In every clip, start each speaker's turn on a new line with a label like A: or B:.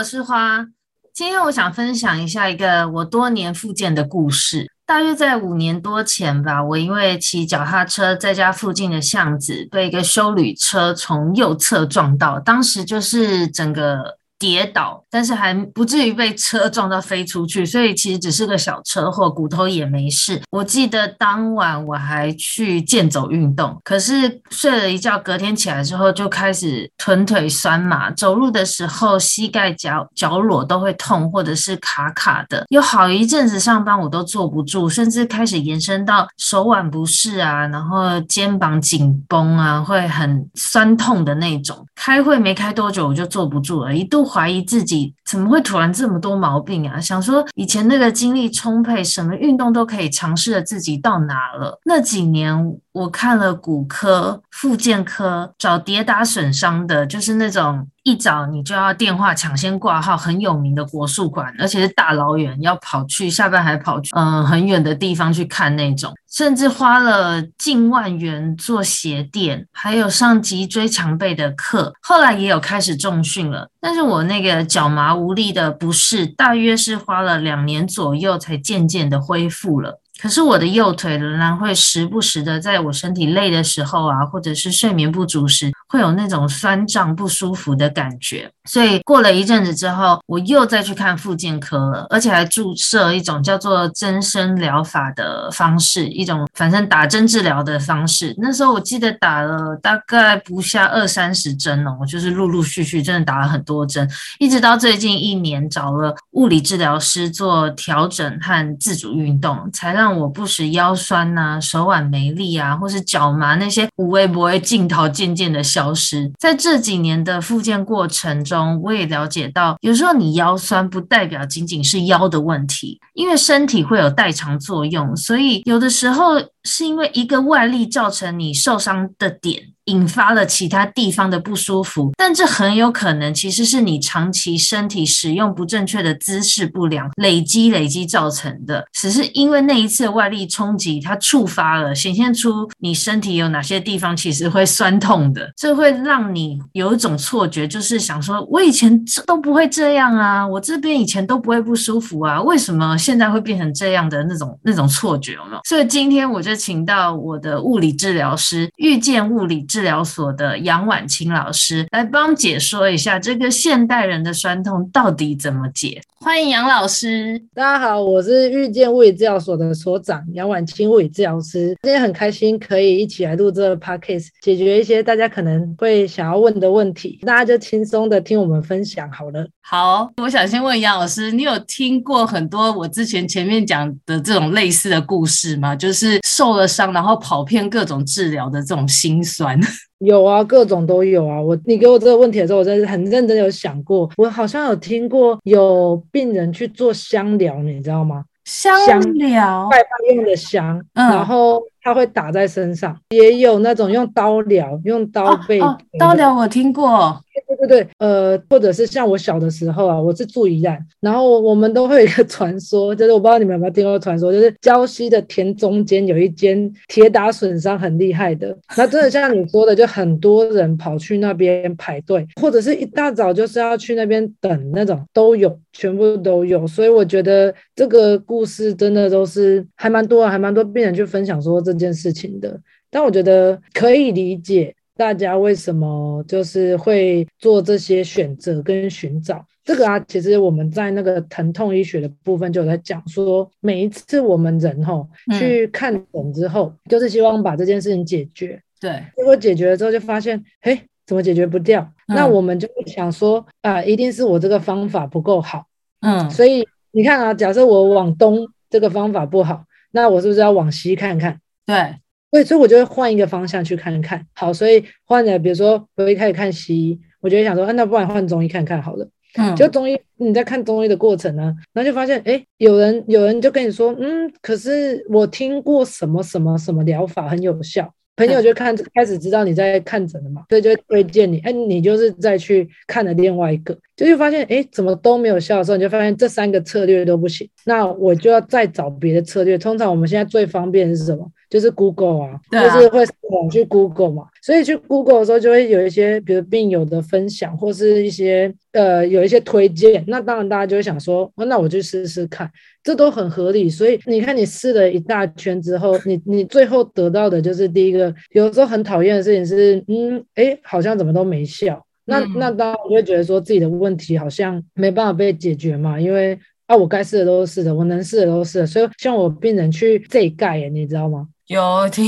A: 我是花，今天我想分享一下一个我多年复健的故事。大约在五年多前吧，我因为骑脚踏车在家附近的巷子，被一个修旅车从右侧撞到，当时就是整个。跌倒，但是还不至于被车撞到飞出去，所以其实只是个小车祸，骨头也没事。我记得当晚我还去健走运动，可是睡了一觉，隔天起来之后就开始臀腿酸麻，走路的时候膝盖脚脚踝都会痛，或者是卡卡的。有好一阵子上班我都坐不住，甚至开始延伸到手腕不适啊，然后肩膀紧绷啊，会很酸痛的那种。开会没开多久我就坐不住了，一度。怀疑自己怎么会突然这么多毛病啊？想说以前那个精力充沛，什么运动都可以尝试的自己到哪了？那几年我看了骨科、复健科，找跌打损伤的，就是那种。一早你就要电话抢先挂号，很有名的国术馆，而且是大老远要跑去，下班还跑去，嗯，很远的地方去看那种，甚至花了近万元做鞋垫，还有上脊椎常备的课，后来也有开始重训了，但是我那个脚麻无力的不适，大约是花了两年左右才渐渐的恢复了。可是我的右腿仍然会时不时的，在我身体累的时候啊，或者是睡眠不足时，会有那种酸胀不舒服的感觉。所以过了一阵子之后，我又再去看复健科了，而且还注射一种叫做增生疗法的方式，一种反正打针治疗的方式。那时候我记得打了大概不下二三十针哦，就是陆陆续续真的打了很多针，一直到最近一年找了物理治疗师做调整和自主运动，才让。我不时腰酸呐、手腕没力啊，或是脚麻那些无微不微镜头渐渐的消失。在这几年的复健过程中，我也了解到，有时候你腰酸不代表仅仅是腰的问题，因为身体会有代偿作用，所以有的时候是因为一个外力造成你受伤的点。引发了其他地方的不舒服，但这很有可能其实是你长期身体使用不正确的姿势不良累积累积造成的。只是因为那一次外力冲击，它触发了，显现出你身体有哪些地方其实会酸痛的，这会让你有一种错觉，就是想说，我以前这都不会这样啊，我这边以前都不会不舒服啊，为什么现在会变成这样的那种那种错觉？有没有？所以今天我就请到我的物理治疗师，遇见物理治。治疗所的杨婉清老师来帮解说一下这个现代人的酸痛到底怎么解。欢迎杨老师，
B: 大家好，我是遇见物理治疗所的所长杨婉清物理治疗师。今天很开心可以一起来录这个 podcast，解决一些大家可能会想要问的问题。大家就轻松的听我们分享好了。
A: 好，我想先问杨老师，你有听过很多我之前前面讲的这种类似的故事吗？就是受了伤，然后跑遍各种治疗的这种心酸。
B: 有啊，各种都有啊。我你给我这个问题的时候，我真是很认真有想过。我好像有听过有病人去做香疗，你知道吗？
A: 香疗，
B: 拜拜用的香，嗯、然后他会打在身上，也有那种用刀疗，用刀背、哦哦。
A: 刀疗我听
B: 过。对对，呃，或者是像我小的时候啊，我是住宜兰，然后我们都会有一个 传说，就是我不知道你们有没有听过传说，就是礁溪的田中间有一间铁打损伤很厉害的，那真的像你说的，就很多人跑去那边排队，或者是一大早就是要去那边等那种，都有，全部都有，所以我觉得这个故事真的都是还蛮多，还蛮多病人去分享说这件事情的，但我觉得可以理解。大家为什么就是会做这些选择跟寻找？这个啊，其实我们在那个疼痛医学的部分就有在讲说，每一次我们人吼去看诊之后，嗯、就是希望把这件事情解决。
A: 对，
B: 结果解决了之后，就发现，嘿，怎么解决不掉？嗯、那我们就会想说，啊，一定是我这个方法不够好。嗯，所以你看啊，假设我往东这个方法不好，那我是不是要往西看看？
A: 对，
B: 对，所以我就会换一个方向去看看。好，所以换了，比如说我一开始看西医，我就想说，啊，那不然换中医看看好了。嗯，就中医，你在看中医的过程呢，然后就发现，哎，有人有人就跟你说，嗯，可是我听过什么什么什么疗法很有效，朋友就看开始知道你在看诊了嘛，所以就推荐你，哎，你就是再去看了另外一个，就就发现，哎，怎么都没有效的时候，你就发现这三个策略都不行，那我就要再找别的策略。通常我们现在最方便的是什么？就是 Google 啊，啊就是会网去 Google 嘛，所以去 Google 的时候就会有一些，比如病友的分享，或是一些呃有一些推荐。那当然大家就会想说，哦，那我去试试看，这都很合理。所以你看，你试了一大圈之后，你你最后得到的就是第一个，有时候很讨厌的事情是，嗯，哎，好像怎么都没效。那那当然我会觉得说自己的问题好像没办法被解决嘛，因为啊，我该试的都是试的，我能试的都试了，所以像我病人去这一盖，你知道吗？
A: 有听，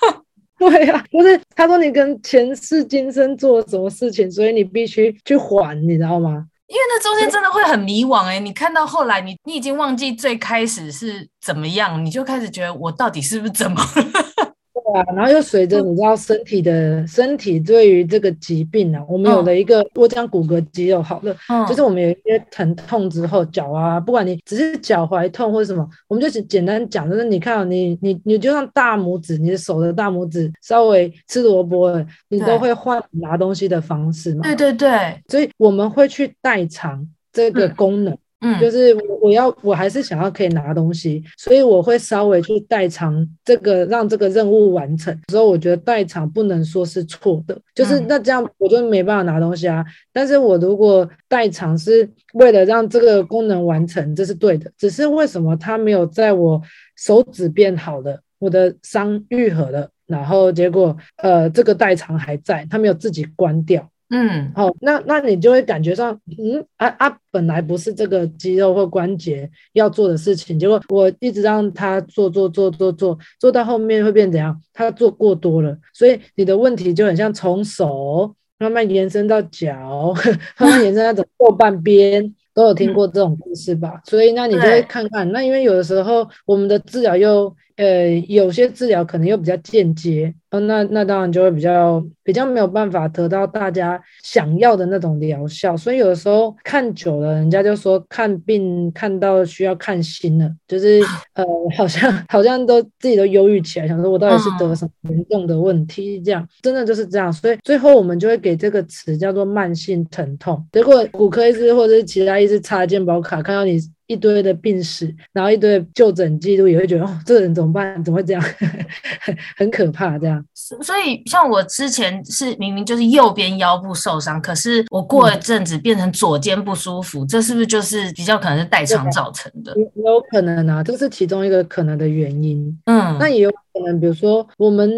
B: 对呀、啊，不是他说你跟前世今生做了什么事情，所以你必须去还，你知道吗？
A: 因为那中间真的会很迷惘哎、欸，你看到后来你，你你已经忘记最开始是怎么样，你就开始觉得我到底是不是怎么了？
B: 啊，然后又随着你知道身体的身体对于这个疾病呢、啊，我们有了一个我讲骨骼肌肉好了，嗯，就是我们有一些疼痛之后，脚啊，不管你只是脚踝痛或者什么，我们就简简单讲，就是你看你你你就像大拇指，你的手的大拇指稍微吃萝卜了，你都会换拿东西的方式嘛，
A: 对对对，
B: 所以我们会去代偿这个功能。嗯
A: 嗯，
B: 就是我我要，我还是想要可以拿东西，所以我会稍微去代偿这个，让这个任务完成。所以我觉得代偿不能说是错的，就是那这样我就没办法拿东西啊。但是我如果代偿是为了让这个功能完成，这是对的。只是为什么它没有在我手指变好了，我的伤愈合了，然后结果呃这个代偿还在，它没有自己关掉。
A: 嗯，
B: 好，那那你就会感觉上，嗯啊啊，本来不是这个肌肉或关节要做的事情，结果我一直让他做做做做做，做到后面会变怎样？他做过多了，所以你的问题就很像从手慢慢延伸到脚，慢慢延伸到整个后半边，都有听过这种故事吧？嗯、所以那你就会看看，那因为有的时候我们的治疗又。呃，有些治疗可能又比较间接，哦，那那当然就会比较比较没有办法得到大家想要的那种疗效，所以有的时候看久了，人家就说看病看到需要看心了，就是呃，好像好像都自己都忧郁起来，想说我到底是得了什么严重的问题，这样真的就是这样，所以最后我们就会给这个词叫做慢性疼痛。结果骨科医师或者是其他医师插健保卡看到你。一堆的病史，然后一堆就诊记录，也会觉得哦，这个人怎么办？怎么会这样？很可怕，这样。
A: 所以，像我之前是明明就是右边腰部受伤，可是我过了阵子变成左肩不舒服，嗯、这是不是就是比较可能是代偿造成的？
B: 有有可能啊，这是其中一个可能的原因。
A: 嗯，
B: 那也有可能，比如说我们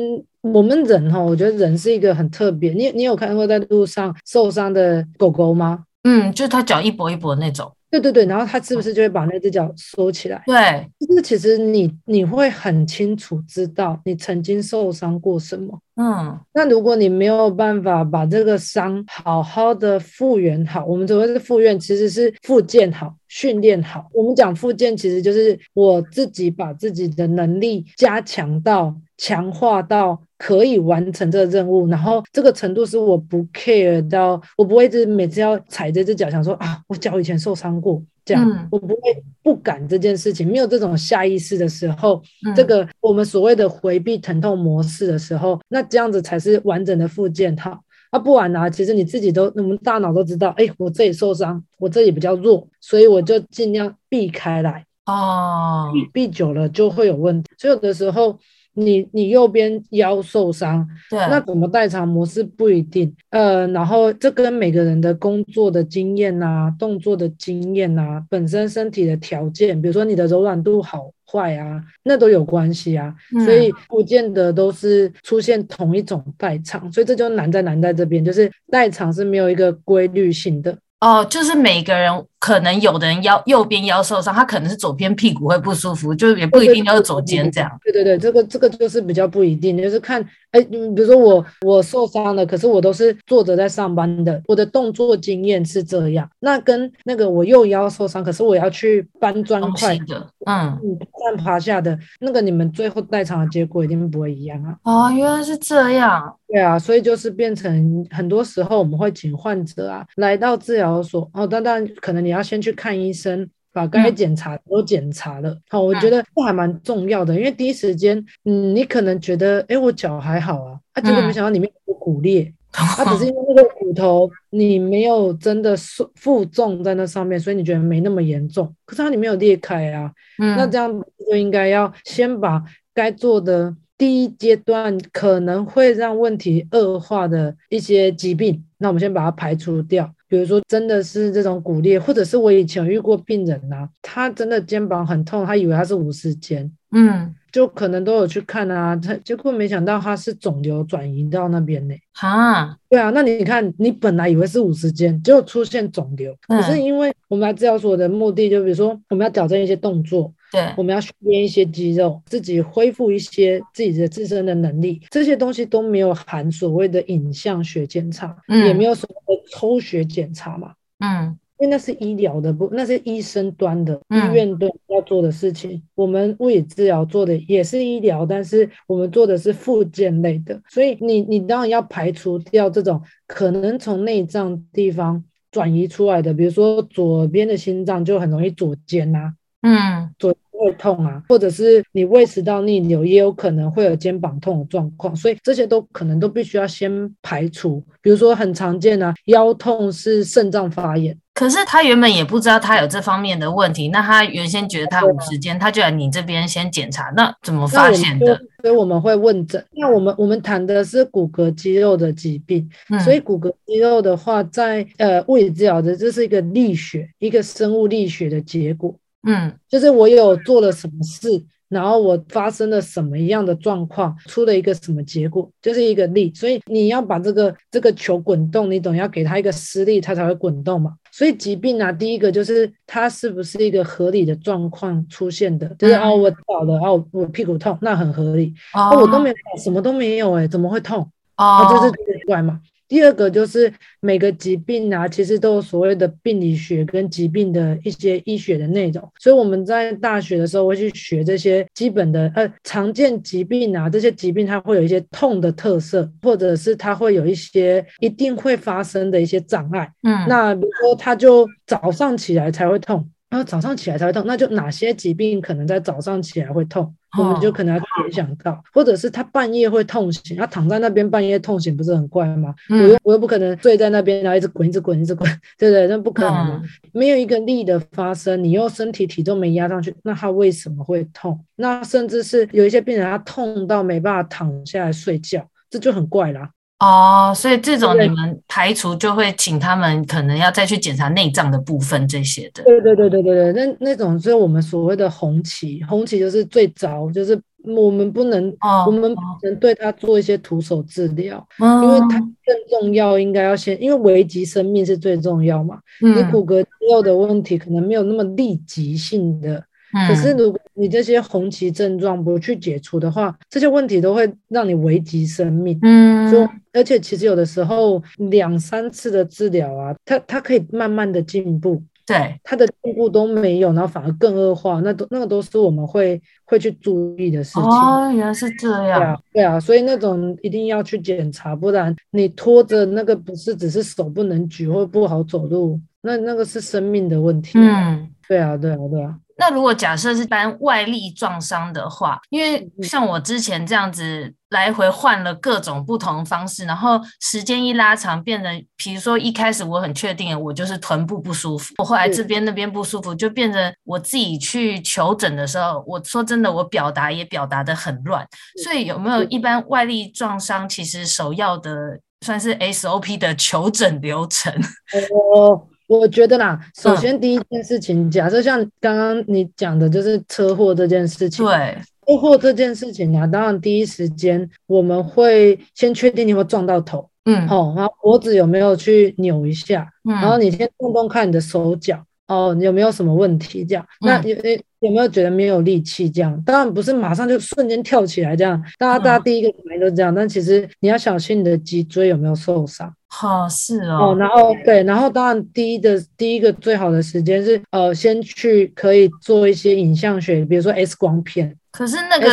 B: 我们人哈，我觉得人是一个很特别。你你有看过在路上受伤的狗狗吗？
A: 嗯，就是它脚一跛一跛那种。
B: 对对对，然后他是不是就会把那只脚缩起来？
A: 对，
B: 就是其实你你会很清楚知道你曾经受伤过什么。
A: 嗯，
B: 那如果你没有办法把这个伤好好的复原好，我们所谓的复原其实是复健好、训练好。我们讲复健其实就是我自己把自己的能力加强到、强化到。可以完成这个任务，然后这个程度是我不 care 到，我不会是每次要踩这只脚，想说啊，我脚以前受伤过，这样、嗯、我不会不敢这件事情，没有这种下意识的时候，嗯、这个我们所谓的回避疼痛模式的时候，那这样子才是完整的复健套。啊，不然呢、啊，其实你自己都，我们大脑都知道，哎，我这里受伤，我这里比较弱，所以我就尽量避开来，
A: 哦，
B: 避避久了就会有问题，所以有的时候。你你右边腰受伤，
A: 对，
B: 那怎么代偿模式不一定，呃，然后这跟每个人的工作的经验啊、动作的经验啊、本身身体的条件，比如说你的柔软度好坏啊，那都有关系啊，嗯、所以不见得都是出现同一种代偿，所以这就难在难在这边，就是代偿是没有一个规律性的。
A: 哦，就是每个人可能有的人腰右边腰受伤，他可能是左边屁股会不舒服，就是也不一定要是左肩这样。
B: 对对对，这个这个就是比较不一定，就是看，哎，比如说我我受伤了，可是我都是坐着在上班的，我的动作经验是这样。那跟那个我右腰受伤，可是我要去搬砖块
A: 的，嗯，
B: 站爬下的那个，你们最后代偿的结果一定不会一样啊。
A: 哦，原来是这样。
B: 对啊，所以就是变成很多时候我们会请患者啊来到治疗所哦，当然可能你要先去看医生，把该检查都检查了。好、我觉得这还蛮重要的，因为第一时间，嗯，你可能觉得，哎，我脚还好啊，啊，结果没想到里面有骨裂，它、嗯啊、只是因为那个骨头你没有真的负重在那上面，所以你觉得没那么严重，可是它里面有裂开啊，嗯、那这样就应该要先把该做的。第一阶段可能会让问题恶化的一些疾病，那我们先把它排除掉。比如说，真的是这种骨裂，或者是我以前遇过病人呐、啊，他真的肩膀很痛，他以为他是五十肩，嗯，就可能都有去看啊，他结果没想到他是肿瘤转移到那边呢。哈，对啊，那你看，你本来以为是五十肩，结果出现肿瘤，可是因为我们来治疗所的目的，就比如说我们要矫正一些动作。对，我们要训练一些肌肉，自己恢复一些自己的自身的能力，这些东西都没有含所谓的影像学检查，嗯、也没有所谓的抽血检查嘛。嗯，因为那是医疗的，不，那是医生端的，医院端要做的事情。嗯、我们物理治疗做的也是医疗，但是我们做的是复健类的，所以你你当然要排除掉这种可能从内脏地方转移出来的，比如说左边的心脏就很容易左肩呐、啊。嗯，左会痛啊，或者是你胃食道逆流，也有可能会有肩膀痛的状况，所以这些都可能都必须要先排除。比如说很常见啊，腰痛是肾脏发炎，
A: 可是他原本也不知道他有这方面的问题，那他原先觉得他有时间，他就来你这边先检查，那怎么发现的？
B: 所以我们会问诊。那我们我们谈的是骨骼肌肉的疾病，嗯、所以骨骼肌肉的话在，在呃物理治疗的这是一个力学，一个生物力学的结果。嗯，就是我有做了什么事，然后我发生了什么样的状况，出了一个什么结果，就是一个力。所以你要把这个这个球滚动，你总要给它一个施力，它才会滚动嘛。所以疾病啊，第一个就是它是不是一个合理的状况出现的，就是哦，我倒了，哦，我屁股痛，那很合理。哦，我都没有，什么都没有，哎，怎么会痛？哦，就是奇怪嘛。第二个就是每个疾病啊，其实都有所谓的病理学跟疾病的一些医学的内容，所以我们在大学的时候会去学这些基本的呃常见疾病啊，这些疾病它会有一些痛的特色，或者是它会有一些一定会发生的一些障碍。嗯，那比如说它就早上起来才会痛，然后早上起来才会痛，那就哪些疾病可能在早上起来会痛？我们就可能要联想到，哦、或者是他半夜会痛醒，他躺在那边半夜痛醒，不是很怪吗？嗯、我又我又不可能睡在那边，然后一直滚，一直滚，一直滚，对不对？那不可能，嗯、没有一个力的发生，你又身体体重没压上去，那他为什么会痛？那甚至是有一些病人他痛到没办法躺下来睡觉，这就很怪啦。
A: 哦，所以这种你们排除就会请他们可能要再去检查内脏的部分这些的。
B: 对对对对对对，那那种就是我们所谓的红旗，红旗就是最早就是我们不能，哦、我们不能对它做一些徒手治疗，哦、因为它更重要，应该要先，因为危及生命是最重要嘛。嗯、你骨骼肌肉的问题可能没有那么立即性的。可是，如果你这些红旗症状不去解除的话，这些问题都会让你危及生命。嗯，就而且其实有的时候两三次的治疗啊，它它可以慢慢的进步。对，它的进步都没有，然后反而更恶化，那都那个都是我们会会去注意的事情。
A: 哦，原来是这样。
B: 对啊，对啊，所以那种一定要去检查，不然你拖着那个不是只是手不能举或不好走路，那那个是生命的问题。嗯，对啊，对啊，对啊。
A: 那如果假设是单外力撞伤的话，因为像我之前这样子来回换了各种不同方式，然后时间一拉长，变成，比如说一开始我很确定我就是臀部不舒服，我后来这边那边不舒服，就变成我自己去求诊的时候，我说真的，我表达也表达的很乱。所以有没有一般外力撞伤，其实首要的算是 SOP 的求诊流程？
B: 哦。我觉得啦，首先第一件事情，嗯、假设像刚刚你讲的，就是车祸这件事情。对，车祸这件事情啊，当然第一时间我们会先确定你会撞到头，
A: 嗯，
B: 哦，然后脖子有没有去扭一下？
A: 嗯，
B: 然后你先动动看你的手脚，哦，你有没有什么问题？这样，那有有有没有觉得没有力气？这样，当然不是马上就瞬间跳起来这样，大家大家第一个反应都这样，但其实你要小心你的脊椎有没有受伤。
A: 好、哦、是哦，
B: 哦，然后对，然后当然第一的第一个最好的时间是呃，先去可以做一些影像学，比如说 X 光片。
A: 可是那个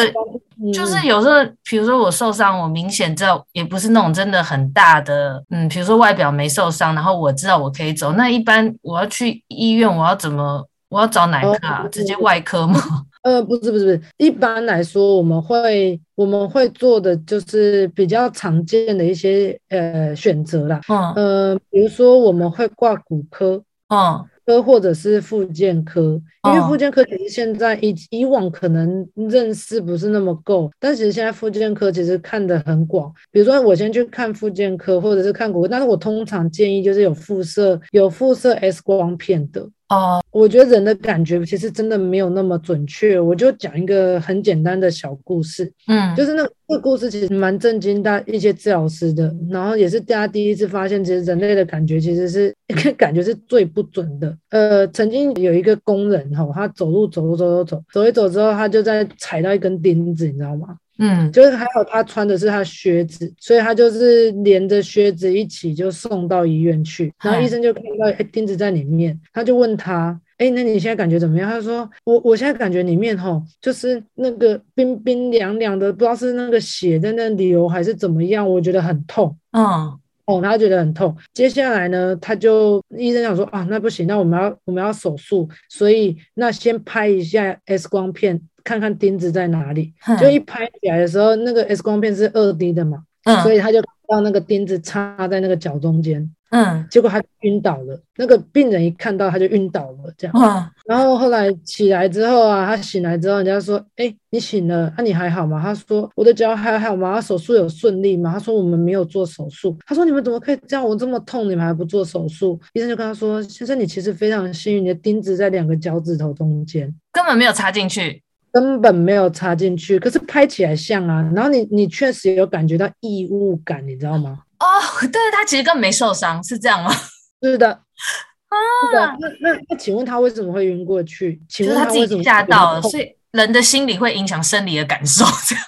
A: 就是有时候，比如说我受伤，我明显知道也不是那种真的很大的，嗯，比如说外表没受伤，然后我知道我可以走。那一般我要去医院，我要怎么？我要找哪科啊？哦、直接外科吗？
B: 呃，不是不是不是，一般来说我们会我们会做的就是比较常见的一些呃选择啦，
A: 嗯
B: 呃，比如说我们会挂骨科，
A: 嗯，
B: 科或者是复健科，因为复健科其实现在以以往可能认识不是那么够，但其实现在复健科其实看得很广。比如说我先去看复健科，或者是看骨科，但是我通常建议就是有辐射有辐射 X 光片的。
A: 哦，
B: 我觉得人的感觉其实真的没有那么准确。我就讲一个很简单的小故事，
A: 嗯，
B: 就是那个故事其实蛮震惊大一些治疗师的，然后也是大家第一次发现，其实人类的感觉其实是 感觉是最不准的。呃，曾经有一个工人哈，他走路走路走走走走一走之后，他就在踩到一根钉子，你知道吗？
A: 嗯，
B: 就是还好他穿的是他靴子，所以他就是连着靴子一起就送到医院去，然后医生就看到哎钉子在里面，他就问他，哎，那你现在感觉怎么样？他说我我现在感觉里面吼就是那个冰冰凉凉的，不知道是那个血在那流还是怎么样，我觉得很痛。
A: 嗯。
B: 哦，他觉得很痛。接下来呢，他就医生想说啊，那不行，那我们要我们要手术，所以那先拍一下 X 光片，看看钉子在哪里。
A: 嗯、
B: 就一拍起来的时候，那个 X 光片是二 D 的嘛，
A: 嗯、
B: 所以他就看到那个钉子插在那个脚中间。
A: 嗯，
B: 结果他晕倒了。那个病人一看到他就晕倒了，这样。
A: 哇
B: 然后后来起来之后啊，他醒来之后，人家说：“哎，你醒了，那、啊、你还好吗？”他说：“我的脚还好吗？手术有顺利吗？”他说：“我们没有做手术。”他说：“你们怎么可以这样？我这么痛，你们还不做手术？”医生就跟他说：“先生，你其实非常幸运，你的钉子在两个脚趾头中间，
A: 根本没有插进去，
B: 根本没有插进去。可是拍起来像啊。然后你你确实有感觉到异物感，你知道吗？
A: 哦，对，他其实根本没受伤，是这样吗？
B: 是的，
A: 啊，
B: 是的。那那那，请问他为什么会晕过去？请问他
A: 自己吓到了？所以人的心理会影响生理的感受，这样。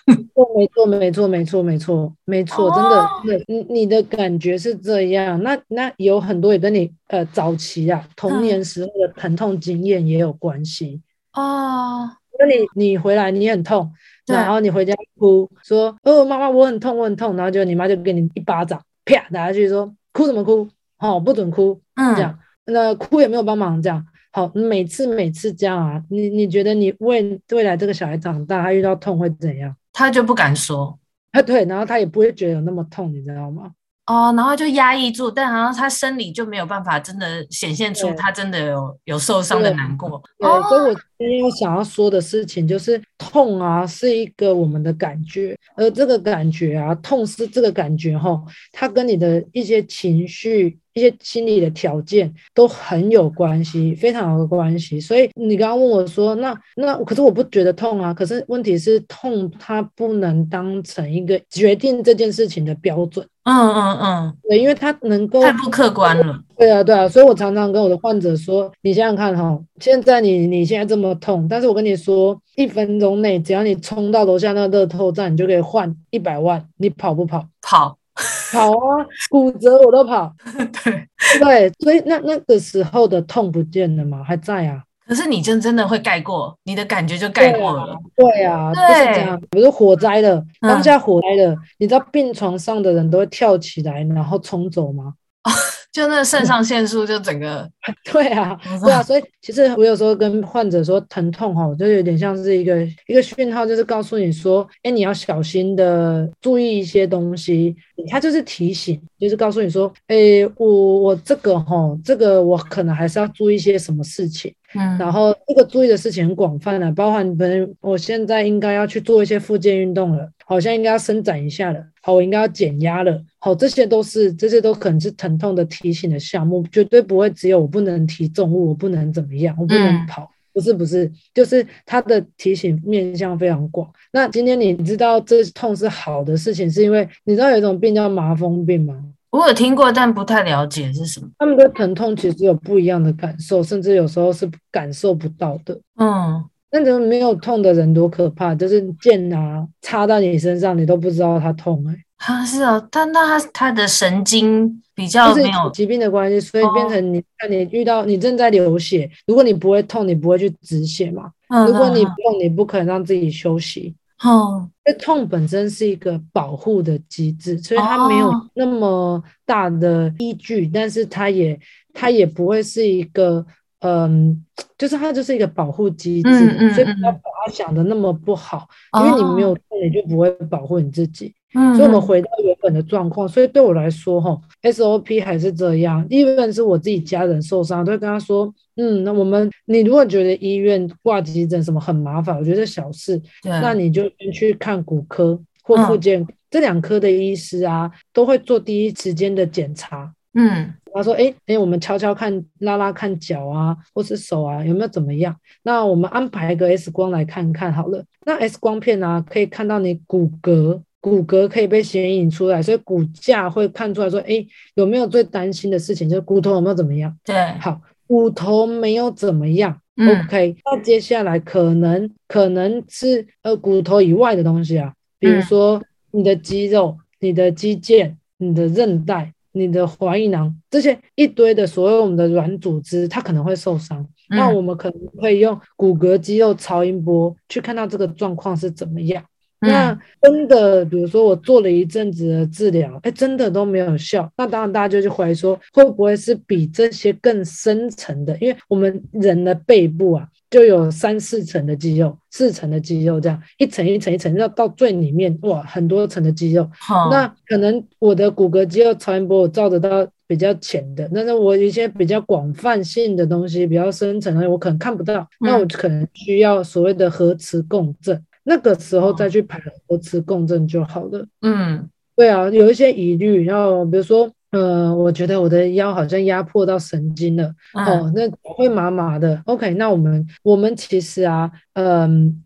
B: 没错，没错，没错，没错，没错，真的，对，你你的感觉是这样。那那有很多也跟你呃早期啊童年时候的疼痛经验也有关系
A: 哦。
B: 那你你回来你很痛，
A: 对。
B: 然后你回家哭说哦妈妈我很痛我很痛，然后就你妈就给你一巴掌啪打下去说哭什么哭？好、哦，不准哭，
A: 嗯，
B: 这样，那哭也没有帮忙，这样，好，每次每次这样啊，你你觉得你未未来这个小孩长大，他遇到痛会怎样？
A: 他就不敢说，
B: 啊，对，然后他也不会觉得有那么痛，你知道吗？
A: 哦，然后就压抑住，但好像他生理就没有办法真的显现出他真的有有受伤的难过。
B: 对，
A: 哦、
B: 所以我今天想要说的事情就是，痛啊是一个我们的感觉，而这个感觉啊，痛是这个感觉哈，它跟你的一些情绪。一些心理的条件都很有关系，非常有关系。所以你刚刚问我说，那那可是我不觉得痛啊。可是问题是，痛它不能当成一个决定这件事情的标准。
A: 嗯嗯嗯，
B: 对，因为它能够
A: 太不客观了。
B: 对啊对啊，所以我常常跟我的患者说，你想想看哈，现在你你现在这么痛，但是我跟你说，一分钟内只要你冲到楼下那个乐透站，你就可以换一百万，你跑不跑？
A: 跑。
B: 跑啊，骨折我都跑。
A: 对
B: 对，所以那那个时候的痛不见了吗？还在啊。
A: 可是你真真的会盖过，你的感觉就盖过了。
B: 对啊，对啊，就是这样。比如火灾了，当下火灾了，嗯、你知道病床上的人都会跳起来，然后冲走吗？
A: 就那肾上腺素就整个，
B: 对啊，对啊，所以其实我有时候跟患者说疼痛哈，就有点像是一个一个讯号，就是告诉你说，哎，你要小心的注意一些东西，它就是提醒，就是告诉你说，哎，我我这个哈，这个我可能还是要注意一些什么事情。
A: 嗯，
B: 然后这个注意的事情很广泛的，包含可能我现在应该要去做一些复健运动了，好像应该要伸展一下了，好，我应该要减压了，好，这些都是这些都可能是疼痛的提醒的项目，绝对不会只有我不能提重物，我不能怎么样，我不能跑，嗯、不是不是，就是它的提醒面向非常广。那今天你知道这痛是好的事情，是因为你知道有一种病叫麻风病吗？
A: 我有听过，但不太了解是什么。
B: 他们的疼痛其实有不一样的感受，甚至有时候是感受不到的。
A: 嗯，
B: 那种没有痛的人多可怕，就是剑啊插到你身上，你都不知道它痛哎、欸。
A: 啊，是啊，但那他他的神经比较没有
B: 疾病的关系，所以变成你看、哦、你遇到你正在流血，如果你不会痛，你不会去止血嘛。嗯、如果你不痛，你不可能让自己休息。
A: 哦，
B: 因为痛本身是一个保护的机制，所以它没有那么大的依据，哦、但是它也它也不会是一个嗯，就是它就是一个保护机制，嗯嗯嗯、所以不要把它想的那么不好，哦、因为你没有痛，你就不会保护你自己。嗯，所以我们回到原本的状况。所以对我来说，哈，SOP 还是这样。医院是我自己家人受伤，都会跟他说，嗯，那我们，你如果觉得医院挂急诊什么很麻烦，我觉得小事，对那你就先去看骨科或附件、嗯、这两科的医师啊，都会做第一时间的检查。
A: 嗯，
B: 他说，哎、欸、哎、欸，我们敲敲看，拉拉看脚啊，或是手啊，有没有怎么样？那我们安排一个 X 光来看看好了。那 X 光片啊，可以看到你骨骼。骨骼可以被显影出来，所以骨架会看出来说，哎，有没有最担心的事情？就是骨头有没有怎么样？
A: 对，
B: 好，骨头没有怎么样，
A: 嗯
B: ，OK。那接下来可能可能是呃骨头以外的东西啊，比如说你的肌肉、嗯、你的肌腱、你的韧带、你的环液囊这些一堆的所有我们的软组织，它可能会受伤。嗯、那我们可能会用骨骼肌肉超音波去看到这个状况是怎么样。那真的，比如说我做了一阵子的治疗，哎，真的都没有效。那当然，大家就去怀疑说，会不会是比这些更深层的？因为我们人的背部啊，就有三四层的肌肉，四层的肌肉这样一层一层一层，要到最里面哇，很多层的肌肉。
A: 好，
B: 那可能我的骨骼肌肉超音波我照得到比较浅的，但是我一些比较广泛性的东西，比较深层的，我可能看不到。那我可能需要所谓的核磁共振。那个时候再去排核磁共振就好了。
A: 嗯，
B: 对啊，有一些疑虑，然后比如说，呃，我觉得我的腰好像压迫到神经了，嗯、哦，那会麻麻的。OK，那我们我们其实啊，嗯、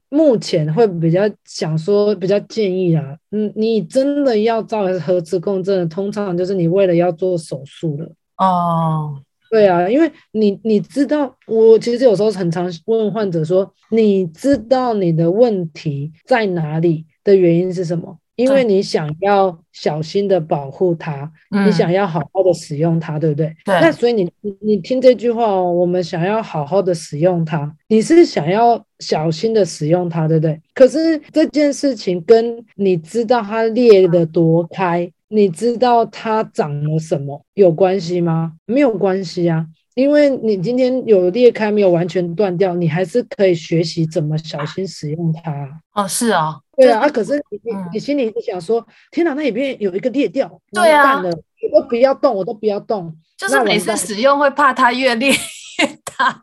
B: 呃，目前会比较想说，比较建议啊，嗯，你真的要照核磁共振，通常就是你为了要做手术了。
A: 哦。
B: 对啊，因为你你知道，我其实有时候很常问患者说，你知道你的问题在哪里的原因是什么？因为你想要小心的保护它，嗯、你想要好好的使用它，对不对？
A: 对。
B: 那所以你你你听这句话哦，我们想要好好的使用它，你是想要小心的使用它，对不对？可是这件事情跟你知道它裂的多开。你知道它长了什么有关系吗？没有关系啊，因为你今天有裂开，没有完全断掉，你还是可以学习怎么小心使用它。
A: 哦，是啊，
B: 对啊，啊，可是你你你心里就想说，天哪，那里面有一个裂掉，
A: 对啊，
B: 我都不要动，我都不要动，
A: 就是每次使用会怕它越裂越大。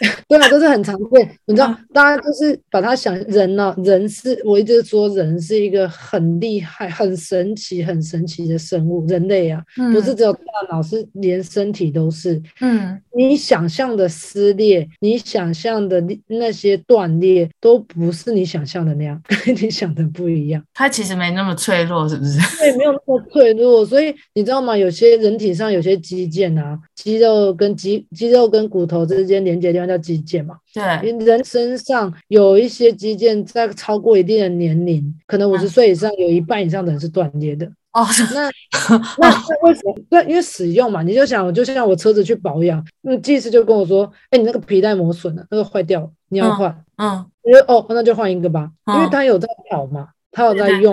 B: 对啊，都是很常见。你知道，大家就是把它想人呢、啊，人是我一直说人是一个很厉害、很神奇、很神奇的生物。人类啊，嗯、不是只有大脑，是连身体都是。
A: 嗯，
B: 你想象的撕裂，你想象的那些断裂，都不是你想象的那样，跟你想的不一样。
A: 它其实没那么脆弱，是不是？
B: 对，没有那么脆弱。所以你知道吗？有些人体上有些肌腱啊，肌肉跟肌肌肉跟骨头之间连接的地方叫肌腱嘛。
A: 对，
B: 人身上有一些肌腱在超过一定的年龄，可能五十岁以上，有一半以上的人是断裂的。
A: 哦，
B: 那那为什么？对，因为使用嘛，你就想，就像我车子去保养，那技师就跟我说，哎，你那个皮带磨损了，那个坏掉了，你要换。
A: 嗯，
B: 我觉得哦，那就换一个吧，因为他有在跑嘛，他有在用，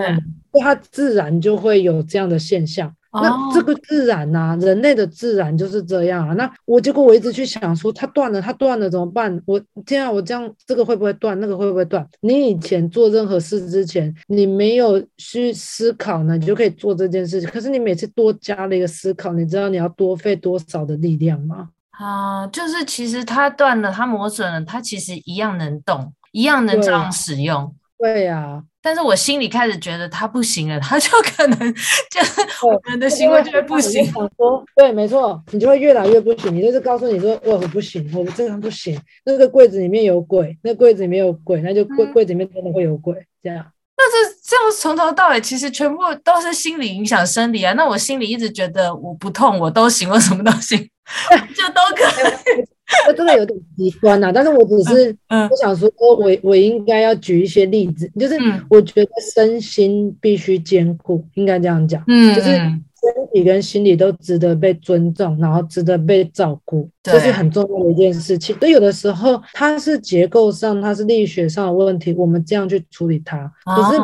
B: 所以他自然就会有这样的现象。那这个自然呐、啊，人类的自然就是这样啊。那我结果我一直去想说，它断了，它断了怎么办？我天啊，我这样这个会不会断？那个会不会断？你以前做任何事之前，你没有去思考呢，你就可以做这件事情。可是你每次多加了一个思考，你知道你要多费多少的力量吗？
A: 啊，就是其实它断了，它磨损了，它其实一样能动，一样能这样使用。
B: 对呀、啊。
A: 但是我心里开始觉得他不行了，他就可能 就是我们的行为就会不行。
B: 想说，对，没错，你就会越来越不行。你就是告诉你说，我不行，我这样不行。那个柜子里面有鬼，那柜子里面有鬼，那就柜柜子里面真的会有鬼。这样。
A: 那这这样从头到尾其实全部都是心理影响生理啊。那我心里一直觉得我不痛我都行，我什么都行，就都可以。
B: 这真的有点极端呐，但是我只是我想说，我我应该要举一些例子，就是我觉得身心必须兼顾，应该这样讲，嗯，就是。身体跟心理都值得被尊重，然后值得被照顾，这是很重要的一件事情。所以有的时候它是结构上，它是力学上的问题，我们这样去处理它。可是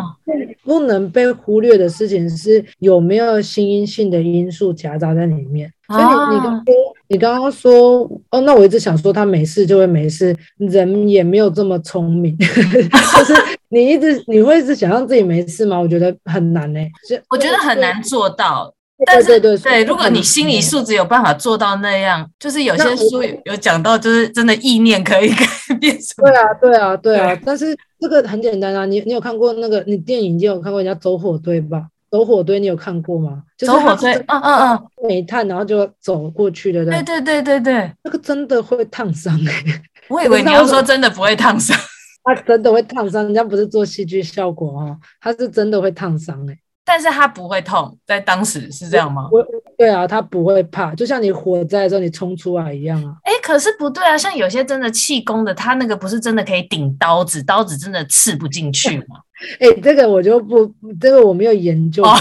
B: 不能被忽略的事情是有没有心因性的因素夹杂在里面。所以你你刚刚你刚刚说哦，那我一直想说他没事就会没事，人也没有这么聪明，就是你一直你会一直想让自己没事吗？我觉得很难呢、欸，
A: 我觉得很难做到。但是对对对，如果你心理素质有办法做到那样，嗯、就是有些书有讲到，就是真的意念可以改变什么。
B: 对啊，对啊，对啊。对，但是这个很简单啊，你你有看过那个？你电影就有看过人家走火堆吧？走火堆你有看过吗？就是、
A: 走火堆，嗯嗯嗯，
B: 煤炭然后就走过去的，对
A: 对对对对，
B: 那个真的会烫伤哎。
A: 我以为 你要说真的不会烫伤，
B: 他真的会烫伤，人家不是做戏剧效果哦，他是真的会烫伤哎。
A: 但是他不会痛，在当时是这样吗？
B: 我，对啊，他不会怕，就像你火灾的时候你冲出来一样啊。
A: 哎、欸，可是不对啊，像有些真的气功的，他那个不是真的可以顶刀子，刀子真的刺不进去吗？
B: 哎、欸，这个我就不，这个我没有研究过。哦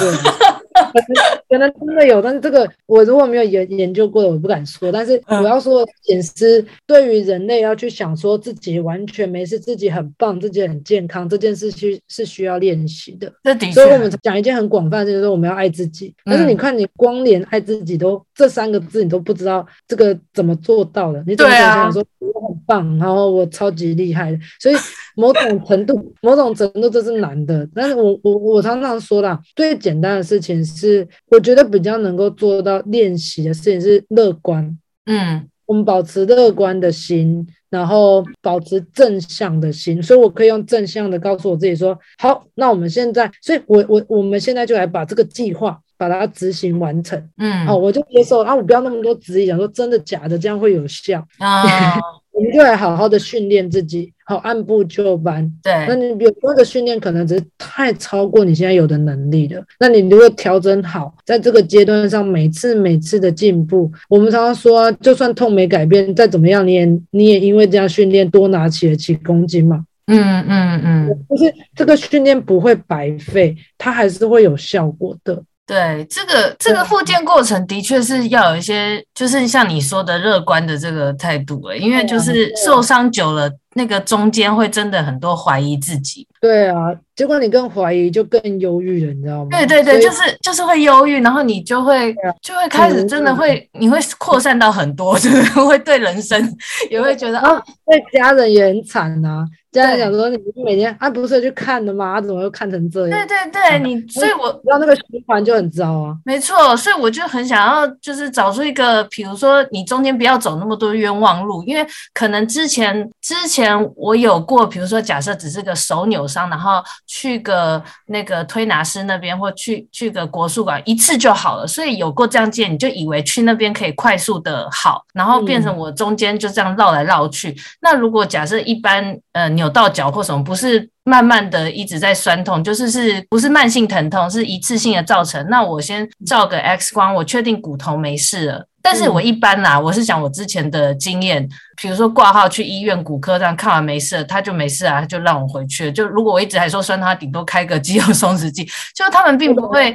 B: 可能真的有，但是这个我如果没有研研究过的，我不敢说。但是我要说，显示对于人类要去想说自己完全没事，自己很棒，自己很健康这件事情是需要练习的。所以我们讲一件很广泛，就是说我们要爱自己。但是你看，你光连爱自己都这三个字，你都不知道这个怎么做到的。你怎么想说我很棒，然后我超级厉害？所以某种程度，某种程度这是难的。但是我我我常常说啦，最简单的事情。是，我觉得比较能够做到练习的事情是乐观。嗯，我们保持乐观的心，然后保持正向的心，所以我可以用正向的告诉我自己说：好，那我们现在，所以我我我们现在就来把这个计划把它执行完成。嗯，好，我就接受啊，我不要那么多质疑，讲说真的假的，这样会有效啊。我们就来好好的训练自己，好按部就班。对，那你有那个训练可能只是太超过你现在有的能力了。那你如果调整好，在这个阶段上每次每次的进步，我们常常说啊，就算痛没改变，再怎么样，你也你也因为这样训练多拿起了几公斤嘛。嗯嗯嗯，就是这个训练不会白费，它还是会有效果的。
A: 对，这个这个复健过程的确是要有一些，就是像你说的乐观的这个态度诶，因为就是受伤久了。那个中间会真的很多怀疑自己，
B: 对啊，结果你更怀疑就更忧郁了，你知道吗？
A: 对对对，就是就是会忧郁，然后你就会就会开始真的会，你会扩散到很多，就 是会对人生 也会觉得啊，
B: 对家人也很惨啊。家人讲说你不是每天啊不是去看的吗？怎么又看成这样？
A: 对对对，你所以我
B: 知道那个循环就很糟啊。
A: 没错，所以我就很想要就是找出一个，比如说你中间不要走那么多冤枉路，因为可能之前之前。我有过，比如说，假设只是个手扭伤，然后去个那个推拿师那边，或去去个国术馆一次就好了。所以有过这样见，你就以为去那边可以快速的好，然后变成我中间就这样绕来绕去。嗯、那如果假设一般呃扭到脚或什么，不是慢慢的一直在酸痛，就是是不是慢性疼痛，是一次性的造成。那我先照个 X 光，我确定骨头没事了。但是我一般啦，我是讲我之前的经验，比如说挂号去医院骨科这样看完没事，他就没事啊，他就让我回去了。就如果我一直还说酸，他顶多开个肌肉松弛剂，就他们并不会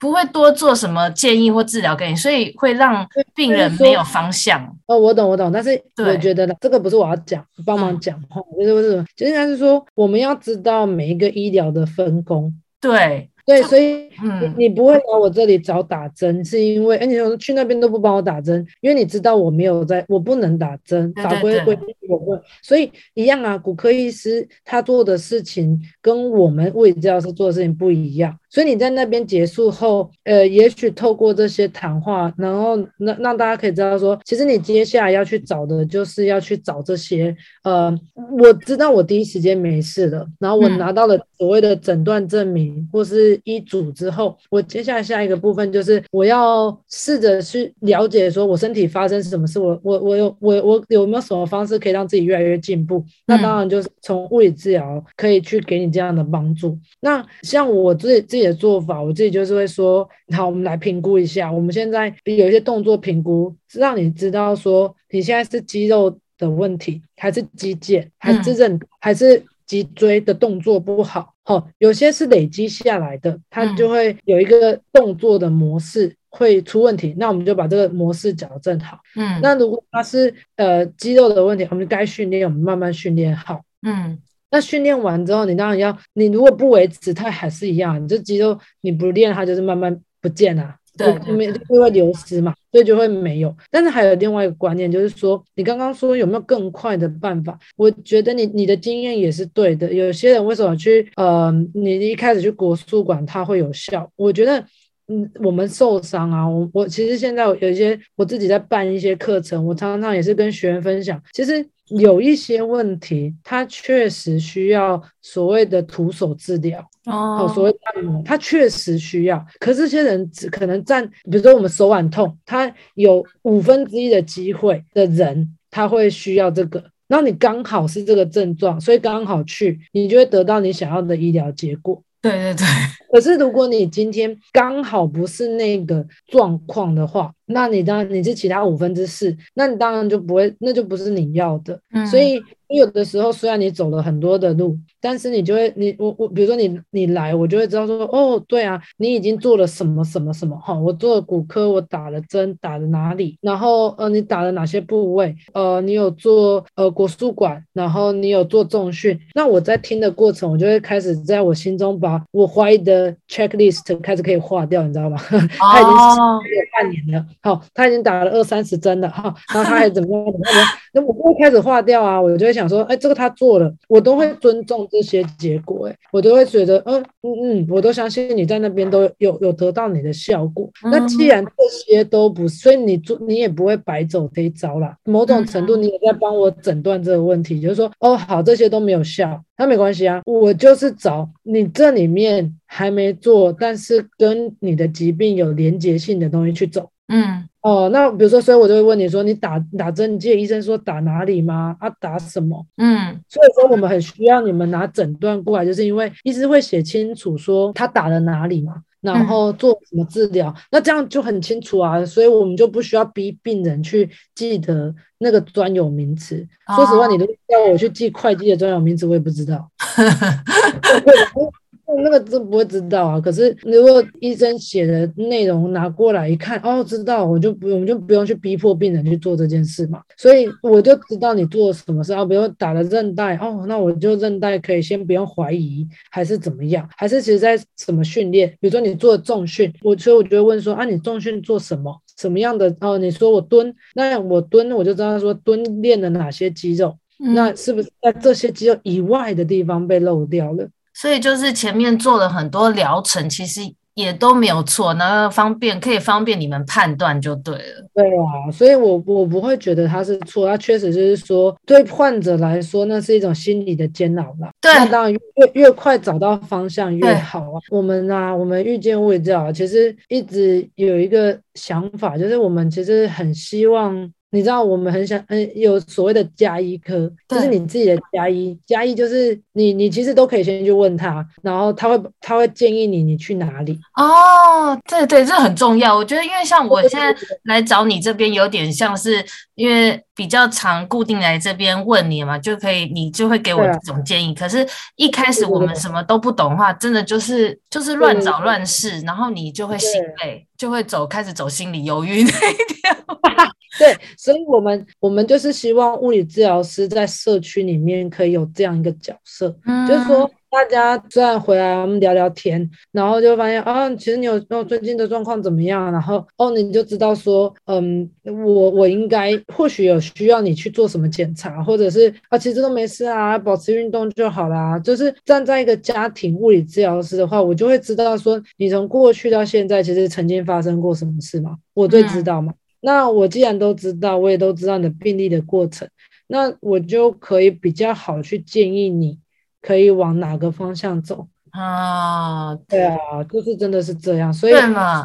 A: 不会多做什么建议或治疗给你，所以会让病人没有方向。
B: 哦，我懂我懂，但是我觉得这个不是我要讲，帮忙讲话，就是为什么？就应该是说我们要知道每一个医疗的分工。
A: 对。
B: 对，所以你你不会来我这里找打针，是因为哎，你说去那边都不帮我打针，因为你知道我没有在，我不能打针，法规规定我不，所以一样啊。骨科医师他做的事情跟我们物理治疗师做的事情不一样，所以你在那边结束后，呃，也许透过这些谈话，然后让让大家可以知道说，其实你接下来要去找的就是要去找这些，呃，我知道我第一时间没事了，然后我拿到了所谓的诊断证明或是医嘱之后，我接下来下一个部分就是我要试着去了解说我身体发生什么事，我我我有我我有没有什么方式可以让自己越来越进步？那当然就是从物理治疗可以去给你这样的帮助。那像我自己自己的做法，我自己就是会说，好，我们来评估一下。我们现在有一些动作评估，让你知道说你现在是肌肉的问题，还是肌腱，还是韧，还是脊椎的动作不好。好，有些是累积下来的，它就会有一个动作的模式会出问题。那我们就把这个模式矫正好。嗯，那如果它是呃肌肉的问题，我们该训练，我们慢慢训练好。嗯。那训练完之后，你当然要，你如果不维持，它还是一样。你这肌肉你不练，它就是慢慢不见了，对，对，对，就会流失嘛，所以就会没有。但是还有另外一个观念，就是说，你刚刚说有没有更快的办法？我觉得你你的经验也是对的。有些人为什么去呃，你一开始去国术馆它会有效？我觉得，嗯，我们受伤啊，我我其实现在有一些我自己在办一些课程，我常常也是跟学员分享，其实。有一些问题，它确实需要所谓的徒手治疗哦，所谓按摩，它确实需要。可是这些人只可能占，比如说我们手腕痛，他有五分之一的机会的人，他会需要这个。然后你刚好是这个症状，所以刚好去，你就会得到你想要的医疗结果。
A: 对对对。
B: 可是如果你今天刚好不是那个状况的话，那你当然你是其他五分之四，那你当然就不会，那就不是你要的。嗯，所以有的时候虽然你走了很多的路，但是你就会你我我比如说你你来，我就会知道说哦对啊，你已经做了什么什么什么哈，我做了骨科，我打了针打了哪里，然后呃你打了哪些部位，呃你有做呃国术馆，然后你有做重训，那我在听的过程，我就会开始在我心中把我怀疑的 checklist 开始可以划掉，你知道吗？他已经有半年了。好，他已经打了二三十针了哈，然后他还怎么样？怎么样？那我不会开始化掉啊，我就会想说，哎，这个他做了，我都会尊重这些结果，哎，我都会觉得，嗯嗯嗯，我都相信你在那边都有有得到你的效果。那既然这些都不是，所以你做你也不会白走这一招啦。某种程度你也在帮我诊断这个问题，就是说，哦，好，这些都没有效，那没关系啊，我就是找你这里面还没做，但是跟你的疾病有连结性的东西去走。嗯哦，那比如说，所以我就会问你说，你打打针，你记得医生说打哪里吗？啊，打什么？嗯，所以说我们很需要你们拿诊断过来，就是因为医师会写清楚说他打了哪里嘛，然后做什么治疗，嗯、那这样就很清楚啊，所以我们就不需要逼病人去记得那个专有名词。哦、说实话，你都叫我去记会计的专有名词，我也不知道。那个真不会知道啊，可是如果医生写的内容拿过来一看，哦，知道，我就不用，我们就不用去逼迫病人去做这件事嘛。所以我就知道你做什么事啊，比如打了韧带，哦，那我就韧带可以先不用怀疑，还是怎么样？还是其实在什么训练？比如说你做重训，我所以我就会问说啊，你重训做什么？什么样的？哦，你说我蹲，那我蹲，我就知道说蹲练了哪些肌肉，嗯、那是不是在这些肌肉以外的地方被漏掉了？
A: 所以就是前面做了很多疗程，其实也都没有错，那方便可以方便你们判断就对了。
B: 对啊，所以我我不会觉得它是错，它确实就是说对患者来说，那是一种心理的煎熬啦。
A: 对，
B: 那当然越越快找到方向越好啊。我们啊，我们遇见物理治疗，其实一直有一个想法，就是我们其实很希望。你知道我们很想，嗯，有所谓的加医科，就是你自己的加医，加医就是你，你其实都可以先去问他，然后他会，他会建议你，你去哪里。
A: 哦，对对，这很重要。我觉得，因为像我现在来找你这边，有点像是因为比较常固定来这边问你嘛，就可以，你就会给我这种建议。可是，一开始我们什么都不懂的话，真的就是就是乱找乱试，然后你就会心累，就会走开始走心理忧郁那一条。
B: 对，所以我们我们就是希望物理治疗师在社区里面可以有这样一个角色，嗯、就是说。大家虽然回来，我们聊聊天，然后就发现啊，其实你有哦，最近的状况怎么样？然后哦，你就知道说，嗯，我我应该或许有需要你去做什么检查，或者是啊，其实都没事啊，保持运动就好啦。就是站在一个家庭物理治疗师的话，我就会知道说，你从过去到现在，其实曾经发生过什么事嘛，我最知道嘛。嗯、那我既然都知道，我也都知道你的病例的过程，那我就可以比较好去建议你。可以往哪个方向走啊？对啊，就是真的是这样，所以
A: 对嘛？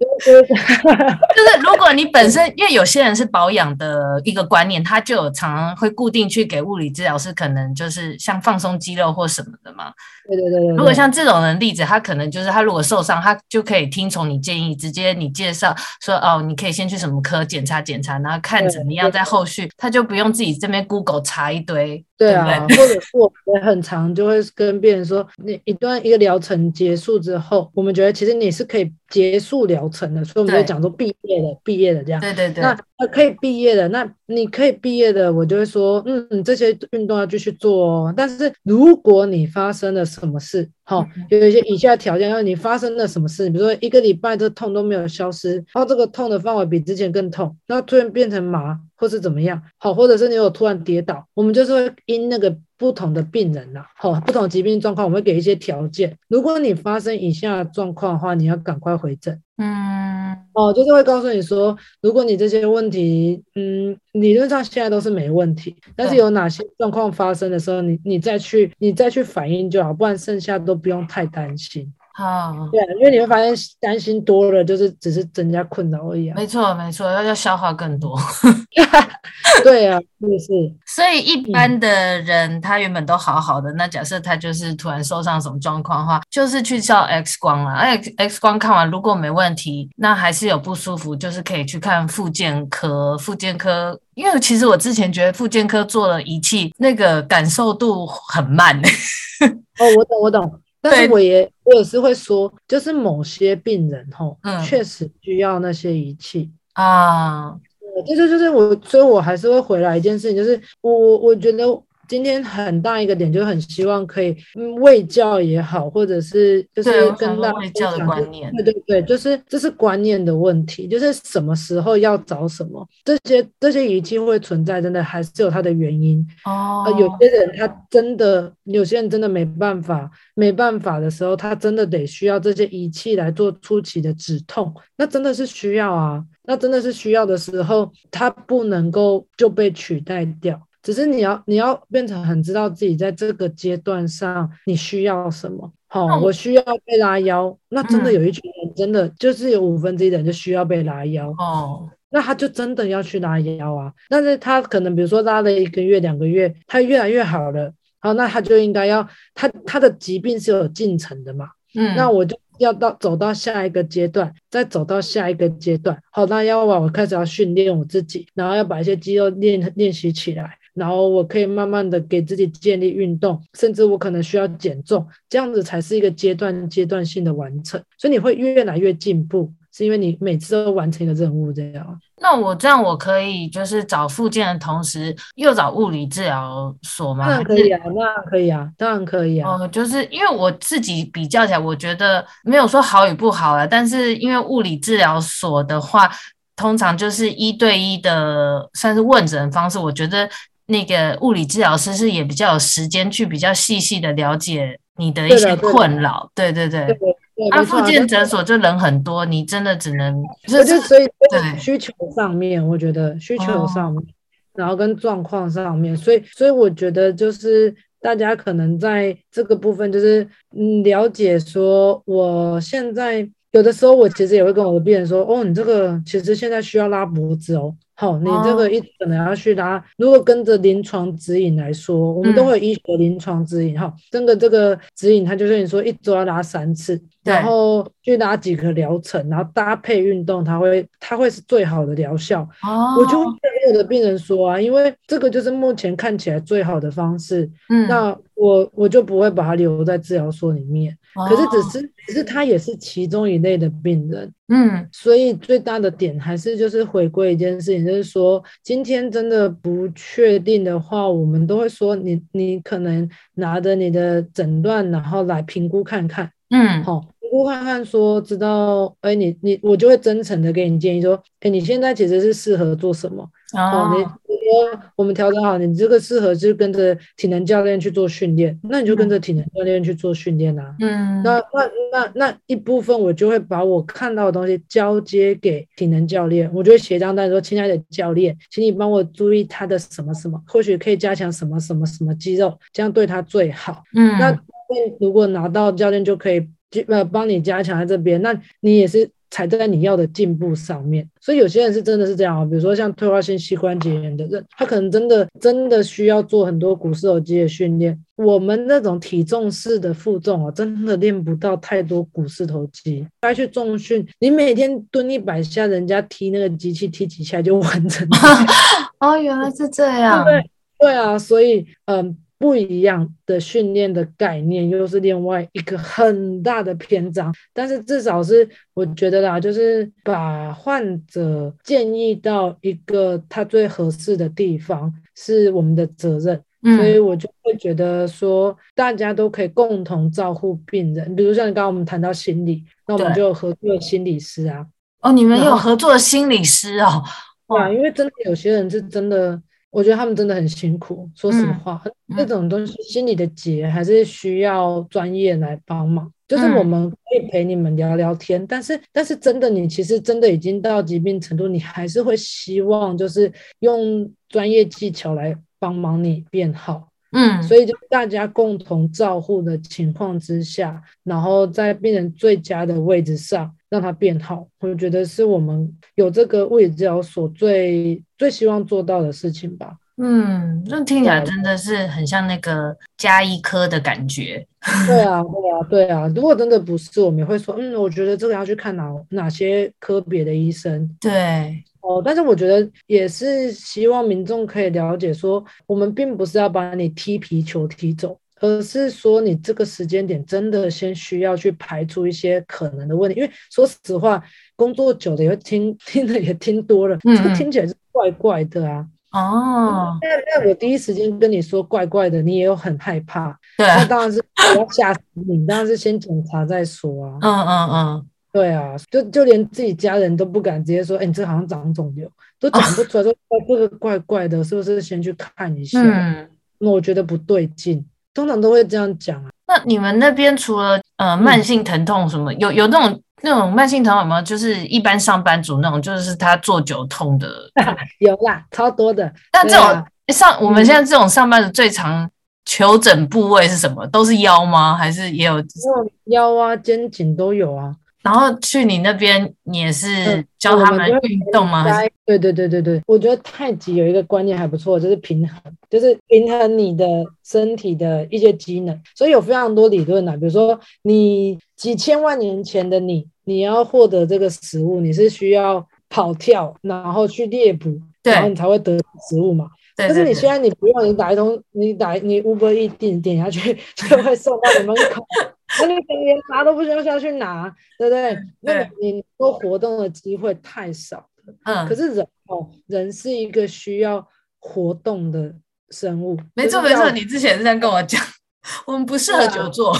A: 就是如果你本身，因为有些人是保养的一个观念，他就有常常会固定去给物理治疗师，可能就是像放松肌肉或什么的嘛。
B: 对对对，对。
A: 如果像这种人例子，他可能就是他如果受伤，他就可以听从你建议，直接你介绍说哦，你可以先去什么科检查检查，然后看怎么样，在后续他就不用自己这边 Google 查一堆。
B: 对啊，对或者是我们也很常就会跟别人说，你一段一个疗程结束之后，我们觉得其实你是可以结束疗程的，所以我们就讲说毕业了，毕业了这样。
A: 对对对。
B: 那那可以毕业的，那你可以毕业的，我就会说，嗯，你这些运动要继续做哦。但是如果你发生了什么事，好，有一些以下条件，要你发生了什么事，比如说一个礼拜这痛都没有消失，然后这个痛的范围比之前更痛，那突然变成麻。或是怎么样好，或者是你有突然跌倒，我们就是会因那个不同的病人呐、啊，好，不同疾病状况，我们会给一些条件。如果你发生以下状况的话，你要赶快回诊。嗯，哦，就是会告诉你说，如果你这些问题，嗯，理论上现在都是没问题，但是有哪些状况发生的时候，你你再去你再去反应就好，不然剩下都不用太担心。啊，oh. 对，因为你会发现担心多了，就是只是增加困扰而已啊。
A: 没错，没错，要要消化更多。
B: 对啊，就是。
A: 所以一般的人，嗯、他原本都好好的，那假设他就是突然受伤什么状况的话，就是去照 X 光了。X X 光看完，如果没问题，那还是有不舒服，就是可以去看复健科。复健科，因为其实我之前觉得复健科做了仪器，那个感受度很慢。
B: 哦，我懂，我懂。但是我也我也是会说，就是某些病人吼，嗯，确实需要那些仪器啊。对，就是就是我，所以我还是会回来一件事情，就是我我我觉得。今天很大一个点，就很希望可以卫教也好，或者是就是跟大家
A: 卫教的观念，
B: 对对对，就是这是观念的问题，就是什么时候要找什么，这些这些仪器会存在，真的还是有它的原因哦。有些人他真的，有些人真的没办法，没办法的时候，他真的得需要这些仪器来做初期的止痛，那真的是需要啊，那真的是需要的时候，它不能够就被取代掉。只是你要，你要变成很知道自己在这个阶段上你需要什么。好、哦，我需要被拉腰，那真的有一群人真的就是有五分之一的人就需要被拉腰。哦，那他就真的要去拉腰啊。但是他可能比如说拉了一个月、两个月，他越来越好了。好，那他就应该要他他的疾病是有进程的嘛。嗯，那我就要到走到下一个阶段，再走到下一个阶段。好，那要往我开始要训练我自己，然后要把一些肌肉练练习起来。然后我可以慢慢的给自己建立运动，甚至我可能需要减重，这样子才是一个阶段阶段性的完成。所以你会越来越进步，是因为你每次都完成一个任务这样。
A: 那我这样我可以就是找复健的同时又找物理治疗所吗？
B: 当然可以啊，当然可以啊，当然可以啊。
A: 哦，就是因为我自己比较起来，我觉得没有说好与不好啊。但是因为物理治疗所的话，通常就是一对一的，算是问诊方式，我觉得。那个物理治疗师是也比较有时间去比较细细的了解你的一些困扰，对对对。那复健诊所就人很多，你真的只能
B: 就是所以对需求上面，我觉得需求上面，然后跟状况上面，所以所以我觉得就是大家可能在这个部分就是嗯了解说，我现在有的时候我其实也会跟我的病人说，哦，你这个其实现在需要拉脖子哦。好，你这个一可能要去拉。如果跟着临床指引来说，我们都会有医学临床指引。哈，真的这个指引，它就是你说一周要拉三次，然后去拿几个疗程，然后搭配运动，它会它会是最好的疗效。哦，我就会跟我的病人说啊，因为这个就是目前看起来最好的方式。嗯，那我我就不会把它留在治疗所里面。可是只是只是他也是其中一类的病人。嗯，所以最大的点还是就是回归一件事情。就是说，今天真的不确定的话，我们都会说你你可能拿着你的诊断，然后来评估看看。
A: 嗯，
B: 好。多看看，说知道，哎，你你我就会真诚的给你建议，说，哎，你现在其实是适合做什么？
A: 哦，
B: 你说我们调整好，你这个适合就跟着体能教练去做训练，那你就跟着体能教练去做训练啊。
A: 嗯，
B: 那那那那一部分，我就会把我看到的东西交接给体能教练，我就会写张单说，亲爱的教练，请你帮我注意他的什么什么，或许可以加强什么什么什么肌肉，这样对他最好。
A: 嗯，
B: 那如果拿到教练就可以。呃，帮你加强在这边，那你也是踩在你要的进步上面。所以有些人是真的是这样啊，比如说像退化性膝关节炎的人，他可能真的真的需要做很多股四头肌的训练。我们那种体重式的负重啊，真的练不到太多股四头肌。该去重训，你每天蹲一百下，人家踢那个机器踢几下就完成了。
A: 哦，原来是这样。
B: 对对啊，所以嗯。呃不一样的训练的概念，又是另外一个很大的篇章。但是至少是我觉得啦，就是把患者建议到一个他最合适的地方，是我们的责任。嗯，所以我就会觉得说，大家都可以共同照顾病人。比如像刚刚我们谈到心理，那我们就有合作的心理师啊。
A: 哦，你们有合作的心理师哦。
B: 对啊，因为真的有些人是真的。我觉得他们真的很辛苦，说实话，嗯、这种东西心理的结还是需要专业来帮忙。嗯、就是我们可以陪你们聊聊天，但是但是真的，你其实真的已经到疾病程度，你还是会希望就是用专业技巧来帮忙你变好。
A: 嗯，
B: 所以就大家共同照护的情况之下，然后在病人最佳的位置上让他变好，我觉得是我们有这个物理治疗所最最希望做到的事情吧。
A: 嗯，那听起来真的是很像那个加医科的感觉。
B: 对啊，对啊，对啊。如果真的不是，我们也会说，嗯，我觉得这个要去看哪哪些科别的医生。
A: 对。
B: 哦，但是我觉得也是希望民众可以了解说，我们并不是要把你踢皮球踢走，而是说你这个时间点真的先需要去排除一些可能的问题。因为说实话，工作久了也会听 听的也听多了，这个听起来是怪怪的啊。
A: 哦，
B: 那那我第一时间跟你说怪怪的，你也有很害怕。
A: 对，
B: 那当然是不要吓死你，当然是先检查再说啊。
A: 嗯嗯嗯。
B: 对啊，就就连自己家人都不敢直接说，哎，你这好像长肿瘤，都讲不出来，说这个怪怪的，是不是先去看一下？
A: 嗯，
B: 那我觉得不对劲，通常都会这样讲啊。
A: 那你们那边除了呃慢性疼痛什么，嗯、有有那种那种慢性疼痛吗？就是一般上班族那种，就是他坐久痛的。
B: 有啦，超多的。
A: 但这种、啊、上我们现在这种上班族最常求诊部位是什么？都是腰吗？还是也有？
B: 腰啊，肩颈都有啊。
A: 然后去你那边，你也是教他们运动吗？
B: 对对对对对，我觉得太极有一个观念还不错，就是平衡，就是平衡你的身体的一些机能。所以有非常多理论啊，比如说你几千万年前的你，你要获得这个食物，你是需要跑跳，然后去猎捕，然后你才会得食物嘛。
A: 对对对，
B: 但是你现在你不用，你打一通，你打你 Uber Eats 点点下去，就会送到你门口。那你连拿都不需要下去拿，对不对？那你多活动的机会太少了。
A: 嗯。
B: 可是人哦，人是一个需要活动的生物。
A: 没错没错，你之前是这样跟我讲，我们不适合久坐。
B: 啊、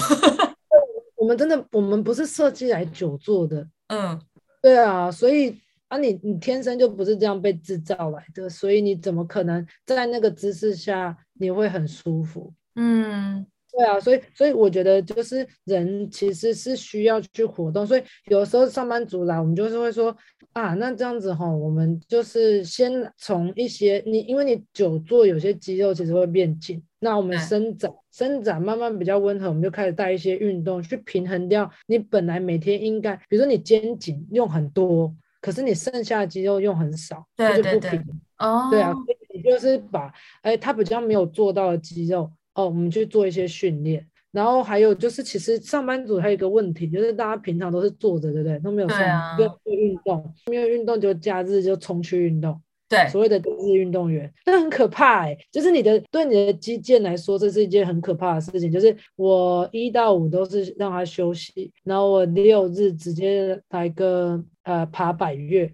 B: 我们真的，我们不是设计来久坐的。
A: 嗯。对
B: 啊，所以啊你，你你天生就不是这样被制造来的，所以你怎么可能在那个姿势下你会很舒服？
A: 嗯。
B: 对啊，所以所以我觉得就是人其实是需要去活动，所以有时候上班族来，我们就是会说啊，那这样子哈，我们就是先从一些你，因为你久坐，有些肌肉其实会变紧，那我们伸展伸展慢慢比较温和，我们就开始带一些运动去平衡掉你本来每天应该，比如说你肩颈用很多，可是你剩下的肌肉用很少，
A: 对对对，
B: 就不平衡。
A: 哦，
B: 对啊，你就是把哎他比较没有做到的肌肉。哦，我们去做一些训练，然后还有就是，其实上班族还有一个问题，就是大家平常都是坐着，对不对？都没有上，没有运动，没有运动就假日就冲去运动，
A: 对，
B: 所谓的假日运动员，那很可怕哎，就是你的对你的肌腱来说，这是一件很可怕的事情。就是我一到五都是让他休息，然后我六日直接来个呃爬百岳，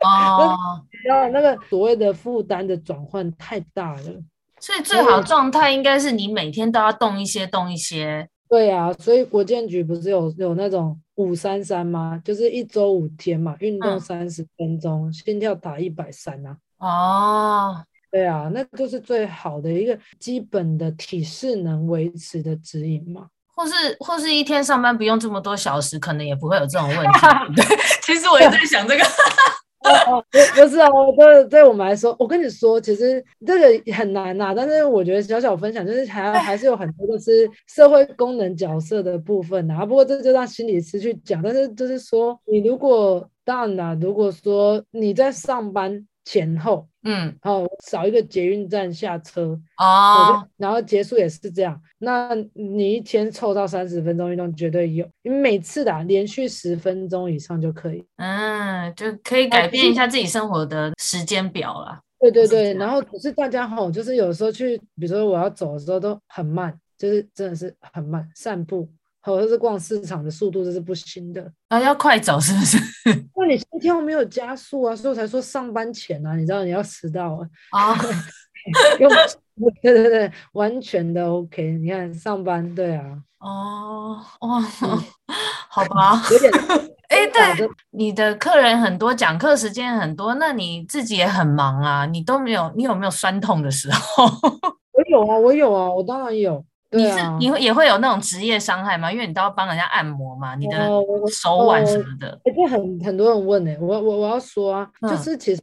A: 哦，
B: 然 后那个所谓的负担的转换太大了。
A: 所以最好状态应该是你每天都要动一些，动一些。
B: 对啊，所以国建局不是有有那种五三三吗？就是一周五天嘛，运动三十分钟，嗯、心跳打一百三啊。
A: 哦，
B: 对啊，那就是最好的一个基本的体适能维持的指引嘛。
A: 或是或是一天上班不用这么多小时，可能也不会有这种问题。对，其实我也在想这个。
B: 哦，不不是啊，对对我们来说，我跟你说，其实这个很难呐、啊。但是我觉得小小分享，就是还还是有很多就是社会功能角色的部分呐、啊。不过这就让心理师去讲。但是就是说，你如果当然啦，如果说你在上班。前后，
A: 嗯，
B: 好，少一个捷运站下车
A: 哦，
B: 然后结束也是这样。那你一天凑到三十分钟运动绝对有，你每次的、啊、连续十分钟以上就可以，
A: 嗯，就可以改变一下自己生活的时间表了。
B: 对对对，然后可是大家吼，就是有时候去，比如说我要走的时候都很慢，就是真的是很慢散步。或者是逛市场的速度这是不行的
A: 啊，要快走是不是？
B: 那你心跳没有加速啊，所以我才说上班前啊，你知道你要迟到啊。
A: 啊，
B: 用对对对，完全的 OK。你看上班对啊。
A: 哦哦，好吧。
B: 有点
A: 哎，对，你的客人很多，讲课时间很多，那你自己也很忙啊，你都没有，你有没有酸痛的时候？
B: 我有啊，我有啊，我当然有。
A: 你是你会也会有那种职业伤害吗？因为你都要帮人家按摩嘛，你的手腕什么的。哎、哦，这很很多人问呢、欸，我我我要说啊，嗯、就是其实，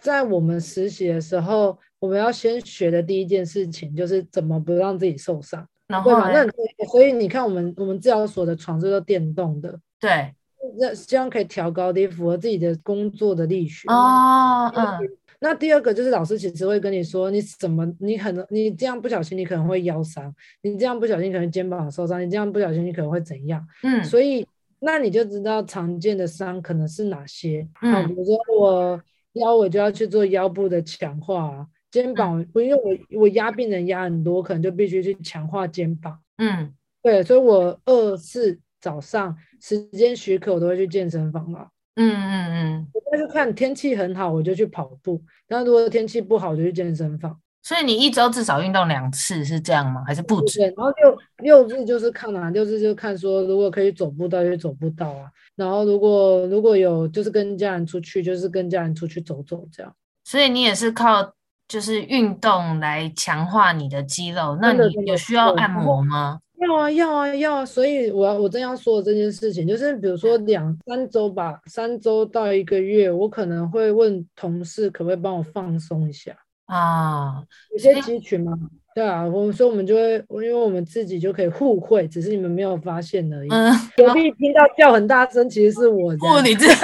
A: 在我们实习的时候，我们要先学的第一件事情就是怎么不让自己受伤，然后
B: 那所以你看，我们我们治疗所的床是都电动的，
A: 对，
B: 那这样可以调高低，符合自己的工作的力学
A: 哦，嗯。
B: 那第二个就是老师其实会跟你说，你怎么你可能你这样不小心你可能会腰伤，你这样不小心可能肩膀受伤，你这样不小心你可能会怎样？
A: 嗯，
B: 所以那你就知道常见的伤可能是哪些。
A: 嗯，
B: 比如说我腰我就要去做腰部的强化，肩膀我因为我我压病人压很多，可能就必须去强化肩膀。
A: 嗯，
B: 对，所以我二四早上时间许可我都会去健身房了。
A: 嗯嗯嗯，
B: 那就看天气很好，我就去跑步；那如果天气不好，就去健身房。
A: 所以你一周至少运动两次，是这样吗？还是不止？
B: 对，然后六六日就是看啊，六日就看说，如果可以走步道就走步道啊。然后如果如果有就是跟家人出去，就是跟家人出去走走这样。
A: 所以你也是靠就是运动来强化你的肌肉。那你有需要按摩吗？
B: 要啊要啊要啊，所以我要我正要说的这件事情，就是比如说两三周吧，三周到一个月，我可能会问同事可不可以帮我放松一下
A: 啊，
B: 有些集群嘛，对啊，我们说我们就会，因为我们自己就可以互惠，只是你们没有发现而已。
A: 嗯，
B: 隔壁听到叫很大声，其实是我
A: 物理治疗，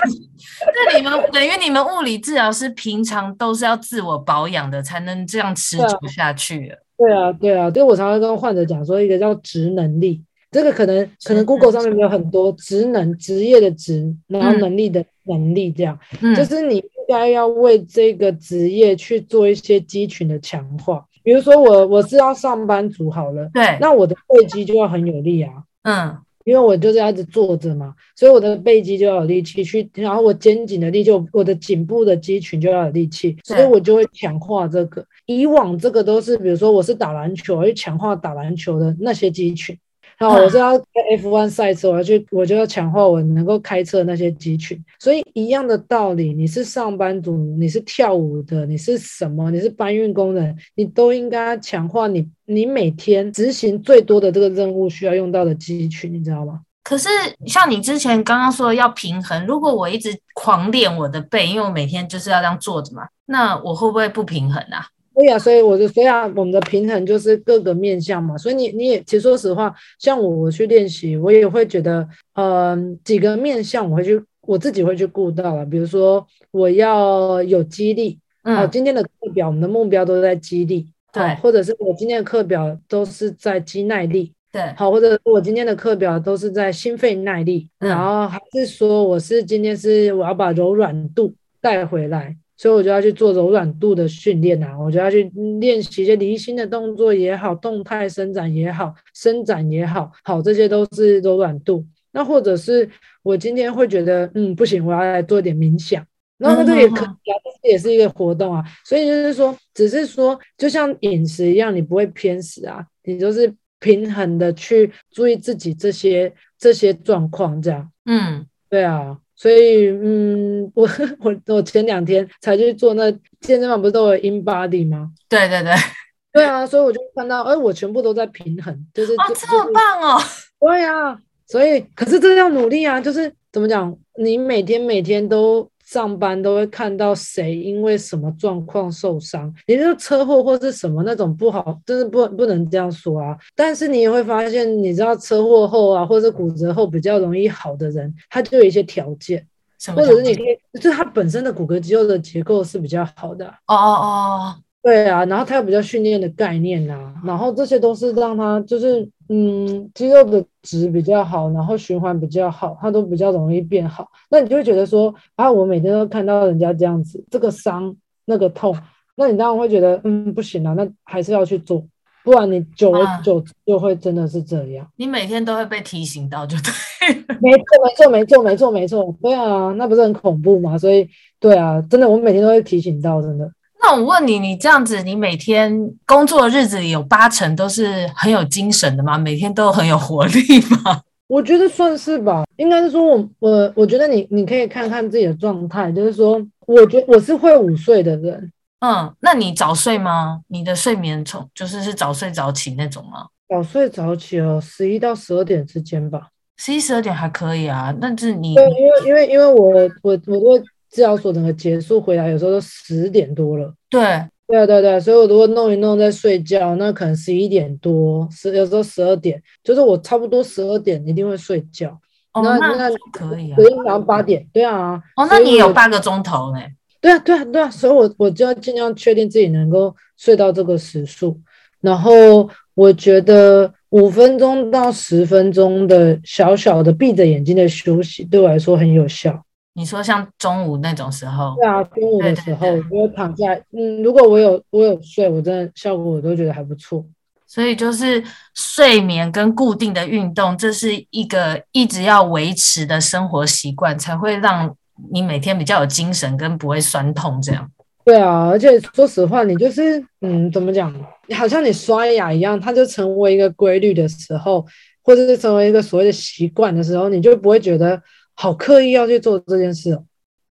A: 那你们等于你们物理治疗师平常都是要自我保养的，才能这样持久下去。
B: 对啊，对啊，对我常常跟患者讲说，一个叫职能力，这个可能可能 Google 上面没有很多职能职业的职，然后能力的能力，这样，
A: 嗯、
B: 就是你应该要为这个职业去做一些肌群的强化。比如说我我是要上班族好了，
A: 对，
B: 那我的背肌就要很有力啊，
A: 嗯。
B: 因为我就是要一直坐着嘛，所以我的背肌就要有力气去，然后我肩颈的力就我的颈部的肌群就要有力气，所以我就会强化这个。以往这个都是，比如说我是打篮球，我会强化打篮球的那些肌群。然后我是要 F1 赛车，我要去，我就要强化我能够开车的那些肌群。所以一样的道理，你是上班族，你是跳舞的，你是什么？你是搬运工人，你都应该强化你你每天执行最多的这个任务需要用到的肌群，你知道吗？
A: 可是像你之前刚刚说的要平衡，如果我一直狂练我的背，因为我每天就是要这样坐着嘛，那我会不会不平衡啊？
B: 对呀，所以我就所以啊，我们的平衡就是各个面向嘛。所以你你也其实说实话，像我我去练习，我也会觉得，嗯、呃，几个面向我会去我自己会去顾到了。比如说我要有激励，嗯，好，今天的课表我们的目标都在激励，
A: 对，
B: 或者是我今天的课表都是在肌耐力，
A: 对，
B: 好，或者我今天的课表都是在心肺耐力，
A: 嗯、
B: 然后还是说我是今天是我要把柔软度带回来。所以我就要去做柔软度的训练呐，我就要去练习一些离心的动作也好，动态伸展也好，伸展也好，好，这些都是柔软度。那或者是我今天会觉得，嗯，不行，我要来做一点冥想，然后那个也可以啊，这也是一个活动啊。所以就是说，只是说，就像饮食一样，你不会偏食啊，你就是平衡的去注意自己这些这些状况，这样。
A: 嗯，
B: 对啊。所以，嗯，我 我我前两天才去做那健身房，不是都有 InBody 吗？
A: 对对对，
B: 对啊。所以我就看到，哎，我全部都在平衡，就是
A: 哦，这么棒哦。
B: 对啊。所以，可是这要努力啊！就是怎么讲，你每天每天都上班，都会看到谁因为什么状况受伤，也就是车祸或是什么那种不好，就是不不能这样说啊。但是你也会发现，你知道车祸后啊，或者骨折后比较容易好的人，他就有一些条件，或者是你可以，就是他本身的骨骼肌肉的结构是比较好的。
A: 哦哦哦。
B: 对啊，然后他有比较训练的概念啊，然后这些都是让他就是嗯肌肉的值比较好，然后循环比较好，它都比较容易变好。那你就会觉得说啊，我每天都看到人家这样子，这个伤那个痛，那你当然会觉得嗯不行啊，那还是要去做，不然你久而久之就会真的是这样。啊、
A: 你每天都会被提醒到，就对。
B: 没错，没错，没错，没错，没错。对啊，那不是很恐怖吗？所以对啊，真的，我每天都会提醒到，真的。
A: 那我问你，你这样子，你每天工作的日子里有八成都是很有精神的吗？每天都很有活力吗？
B: 我觉得算是吧，应该是说我我我觉得你你可以看看自己的状态，就是说，我觉得我是会午睡的人。
A: 嗯，那你早睡吗？你的睡眠从就是是早睡早起那种吗？
B: 早睡早起哦，十一到十二点之间吧。
A: 十一十二点还可以啊，但是你
B: 对，因为因为因为我我我我。治疗所整个结束回来，有时候都十点多了。
A: 对，
B: 对啊，对对，所以我如果弄一弄再睡觉，那可能十一点多，十有时候十二点，就是我差不多十二点一定会睡觉。
A: 哦，那那可以啊。
B: 隔天早上八点，对啊。
A: 哦，那你有半个钟头嘞？
B: 对啊，对啊，对啊，所以我我就要尽量确定自己能够睡到这个时数，然后我觉得五分钟到十分钟的小小的闭着眼睛的休息，对我来说很有效。
A: 你说像中午那种时候，
B: 对啊，中午的时候，我躺在，嗯，如果我有我有睡，我真的效果我都觉得还不错。
A: 所以就是睡眠跟固定的运动，这是一个一直要维持的生活习惯，才会让你每天比较有精神跟不会酸痛这样。
B: 对啊，而且说实话，你就是嗯，怎么讲，好像你刷牙一样，它就成为一个规律的时候，或者是成为一个所谓的习惯的时候，你就不会觉得。好刻意要去做这件事哦，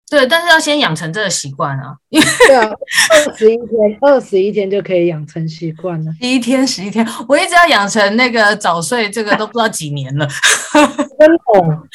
A: 对，但是要先养成这个习惯啊。
B: 对啊，二十一天，二十一天就可以养成习惯了。
A: 第一天，十一天，我一直要养成那个早睡，这个都不知道几年了。
B: 真的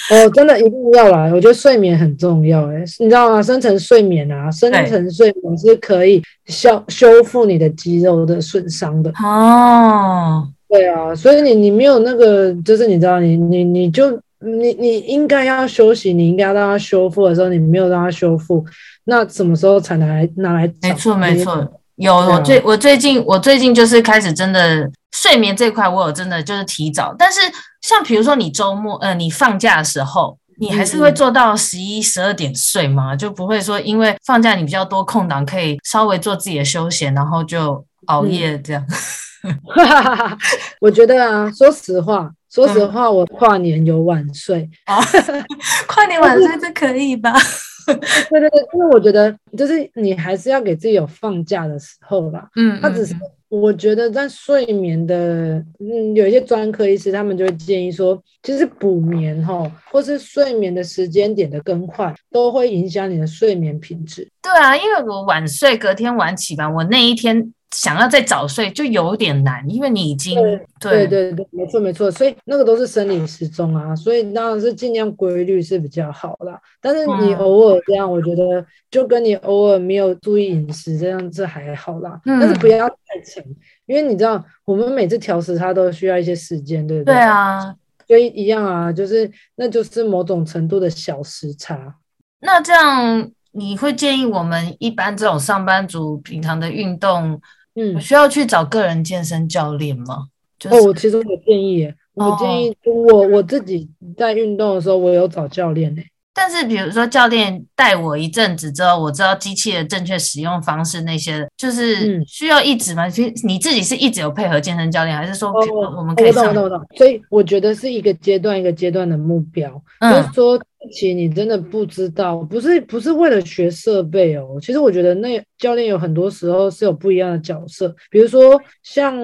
B: 我，真的一定要来。我觉得睡眠很重要，哎，你知道吗？深层睡眠啊，深层睡眠是可以消修复你的肌肉的损伤的。
A: 哦，
B: 对啊，所以你你没有那个，就是你知道，你你你就。你你应该要休息，你应该要让它修复的时候，你没有让它修复，那什么时候才拿来拿来？
A: 没错没错，有我最我最近我最近就是开始真的睡眠这块，我有真的就是提早。但是像比如说你周末呃你放假的时候，你还是会做到十一十二点睡吗？就不会说因为放假你比较多空档，可以稍微做自己的休闲，然后就熬夜这样。
B: 嗯、我觉得啊，说实话。说实话，我跨年有晚睡
A: 跨年晚睡这可以吧？
B: 对对对，因为我觉得就是你还是要给自己有放假的时候啦。嗯，他只是我觉得在睡眠的，嗯，有一些专科医师他们就会建议说，其实补眠哈，或是睡眠的时间点的更换，都会影响你的睡眠品质。
A: 对啊，因为我晚睡，隔天晚起吧，我那一天。想要再早睡就有点难，因为你已经
B: 对对对对，没错没错，所以那个都是生理时钟啊，所以当然是尽量规律是比较好啦。但是你偶尔这样，我觉得就跟你偶尔没有注意饮食这样子还好啦。嗯，但是不要太勤，因为你知道我们每次调时差都需要一些时间，对不对？
A: 对啊，
B: 所以一样啊，就是那就是某种程度的小时差。
A: 那这样你会建议我们一般这种上班族平常的运动？嗯，需要去找个人健身教练吗？就是、
B: 哦，我其实我建议，我建议我我自己在运动的时候，我有找教练呢。
A: 但是比如说教练带我一阵子之后，我知道机器的正确使用方式那些，就是需要一直吗？其实你自己是一直有配合健身教练，还是说我们可以上？
B: 哦、我懂我懂我懂。所以我觉得是一个阶段一个阶段的目标，嗯、就是说。期你真的不知道，不是不是为了学设备哦。其实我觉得那教练有很多时候是有不一样的角色，比如说像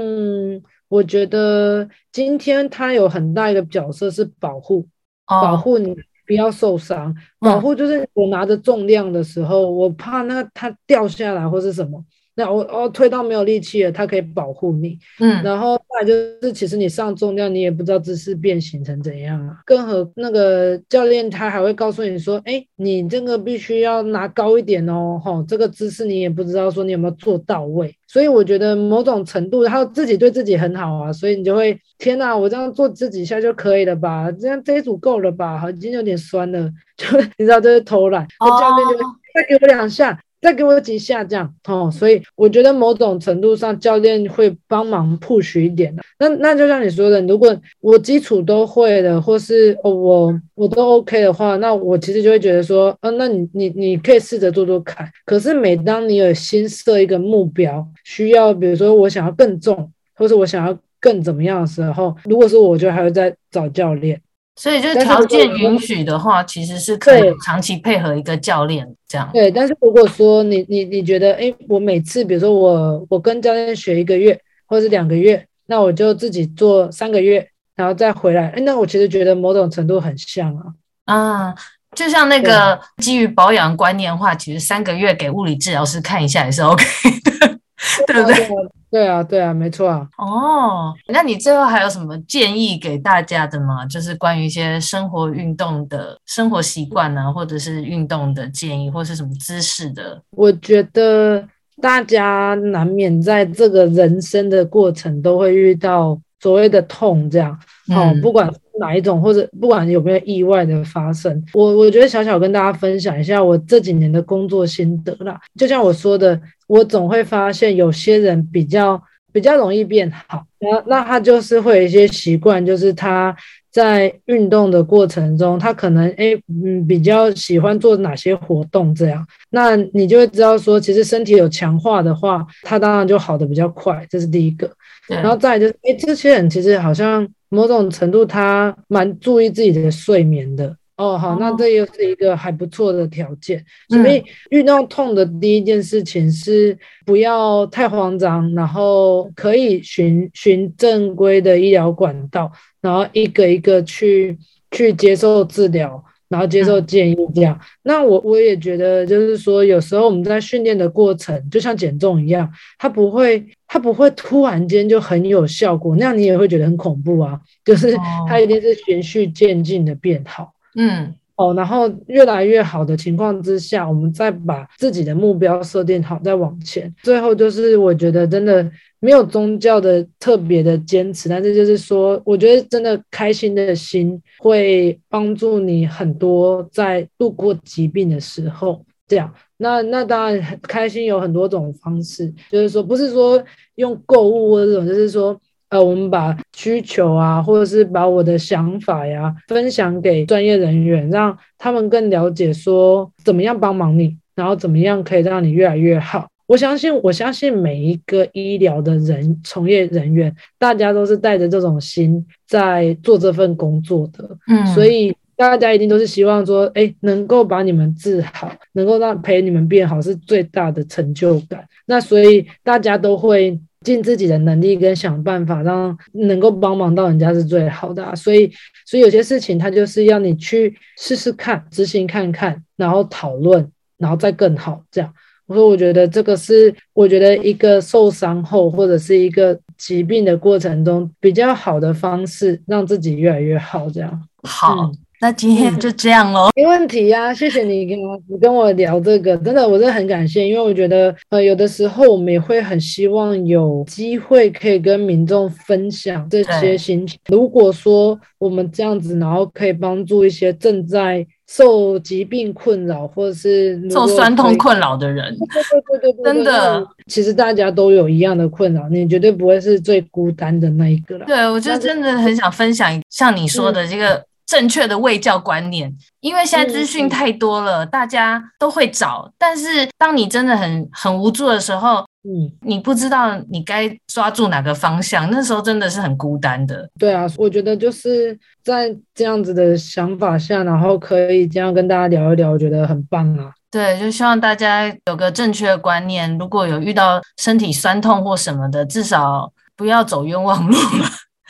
B: 我觉得今天他有很大一个角色是保护，哦、保护你不要受伤，保护就是我拿着重量的时候，嗯、我怕那个它掉下来或是什么。那我哦推到没有力气了，它可以保护你，嗯，然后再来就是其实你上重量，你也不知道姿势变形成怎样啊。更何那个教练他还会告诉你说，哎，你这个必须要拿高一点哦，吼，这个姿势你也不知道说你有没有做到位。所以我觉得某种程度他自己对自己很好啊，所以你就会天哪，我这样做这几下就可以了吧？这样这一组够了吧？好，已经有点酸了，就你知道这是偷懒，那教练就会再给我两下。再给我几下这样哦，所以我觉得某种程度上教练会帮忙 push 一点的。那那就像你说的，如果我基础都会的，或是哦我我都 OK 的话，那我其实就会觉得说，嗯、那你你你可以试着做做看。可是每当你有新设一个目标，需要比如说我想要更重，或是我想要更怎么样的时候，如果是我，就还会再找教练。
A: 所以就是条件允许的话，其实是可以长期配合一个教练这样。
B: 对，但是如果说你你你觉得，哎，我每次比如说我我跟教练学一个月或者是两个月，那我就自己做三个月，然后再回来。哎，那我其实觉得某种程度很像啊。
A: 啊，就像那个基于保养观念的话，其实三个月给物理治疗师看一下也是 OK 的，对不对？
B: 对啊，对啊，没错啊。
A: 哦，那你最后还有什么建议给大家的吗？就是关于一些生活运动的生活习惯呢、啊，或者是运动的建议，或是什么姿势的？
B: 我觉得大家难免在这个人生的过程都会遇到所谓的痛，这样。好、不管哪一种，或者不管有没有意外的发生，我我觉得小小跟大家分享一下我这几年的工作心得啦。就像我说的。我总会发现有些人比较比较容易变好，那那他就是会有一些习惯，就是他在运动的过程中，他可能诶嗯比较喜欢做哪些活动这样，那你就会知道说，其实身体有强化的话，他当然就好的比较快，这是第一个。然后再就是，诶这些人其实好像某种程度他蛮注意自己的睡眠的。哦，好，那这又是一个还不错的条件。所以遇到痛的第一件事情是不要太慌张，然后可以循循正规的医疗管道，然后一个一个去去接受治疗，然后接受建议这样。那我我也觉得，就是说有时候我们在训练的过程，就像减重一样，它不会它不会突然间就很有效果，那样你也会觉得很恐怖啊。就是它一定是循序渐进的变好。
A: 嗯，
B: 哦，然后越来越好的情况之下，我们再把自己的目标设定好，再往前。最后就是，我觉得真的没有宗教的特别的坚持，但是就是说，我觉得真的开心的心会帮助你很多，在度过疾病的时候。这样，那那当然很开心有很多种方式，就是说不是说用购物或者这种，就是说。呃，我们把需求啊，或者是把我的想法呀，分享给专业人员，让他们更了解说怎么样帮忙你，然后怎么样可以让你越来越好。我相信，我相信每一个医疗的人从业人员，大家都是带着这种心在做这份工作的。嗯，所以大家一定都是希望说，哎，能够把你们治好，能够让陪你们变好，是最大的成就感。那所以大家都会。尽自己的能力跟想办法，让能够帮忙到人家是最好的啊。所以，所以有些事情他就是要你去试试看，执行看看，然后讨论，然后再更好。这样，我说，我觉得这个是我觉得一个受伤后或者是一个疾病的过程中比较好的方式，让自己越来越好。这样，
A: 好。嗯那今天就这样喽，
B: 没问题呀、啊，谢谢你跟我你跟我聊这个，真的我真的很感谢，因为我觉得呃有的时候我们也会很希望有机会可以跟民众分享这些心情。如果说我们这样子，然后可以帮助一些正在受疾病困扰或者是
A: 受酸痛困扰的人，
B: 对对对对对，
A: 真的，
B: 其实大家都有一样的困扰，你绝对不会是最孤单的那一个了。
A: 对，我就真的很想分享，像你说的这个。正确的卫教观念，因为现在资讯太多了，大家都会找。但是当你真的很很无助的时候，
B: 嗯，
A: 你不知道你该抓住哪个方向，那时候真的是很孤单的。
B: 对啊，我觉得就是在这样子的想法下，然后可以这样跟大家聊一聊，我觉得很棒啊。
A: 对，就希望大家有个正确的观念，如果有遇到身体酸痛或什么的，至少不要走冤枉路了。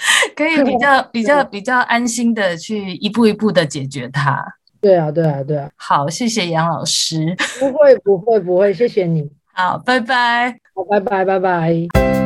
A: 可以比较 比较比较安心的去一步一步的解决它。
B: 对啊，对啊，对啊。
A: 好，谢谢杨老师。
B: 不会，不会，不会，谢谢你。
A: 好，拜拜。
B: 好，拜拜，拜拜。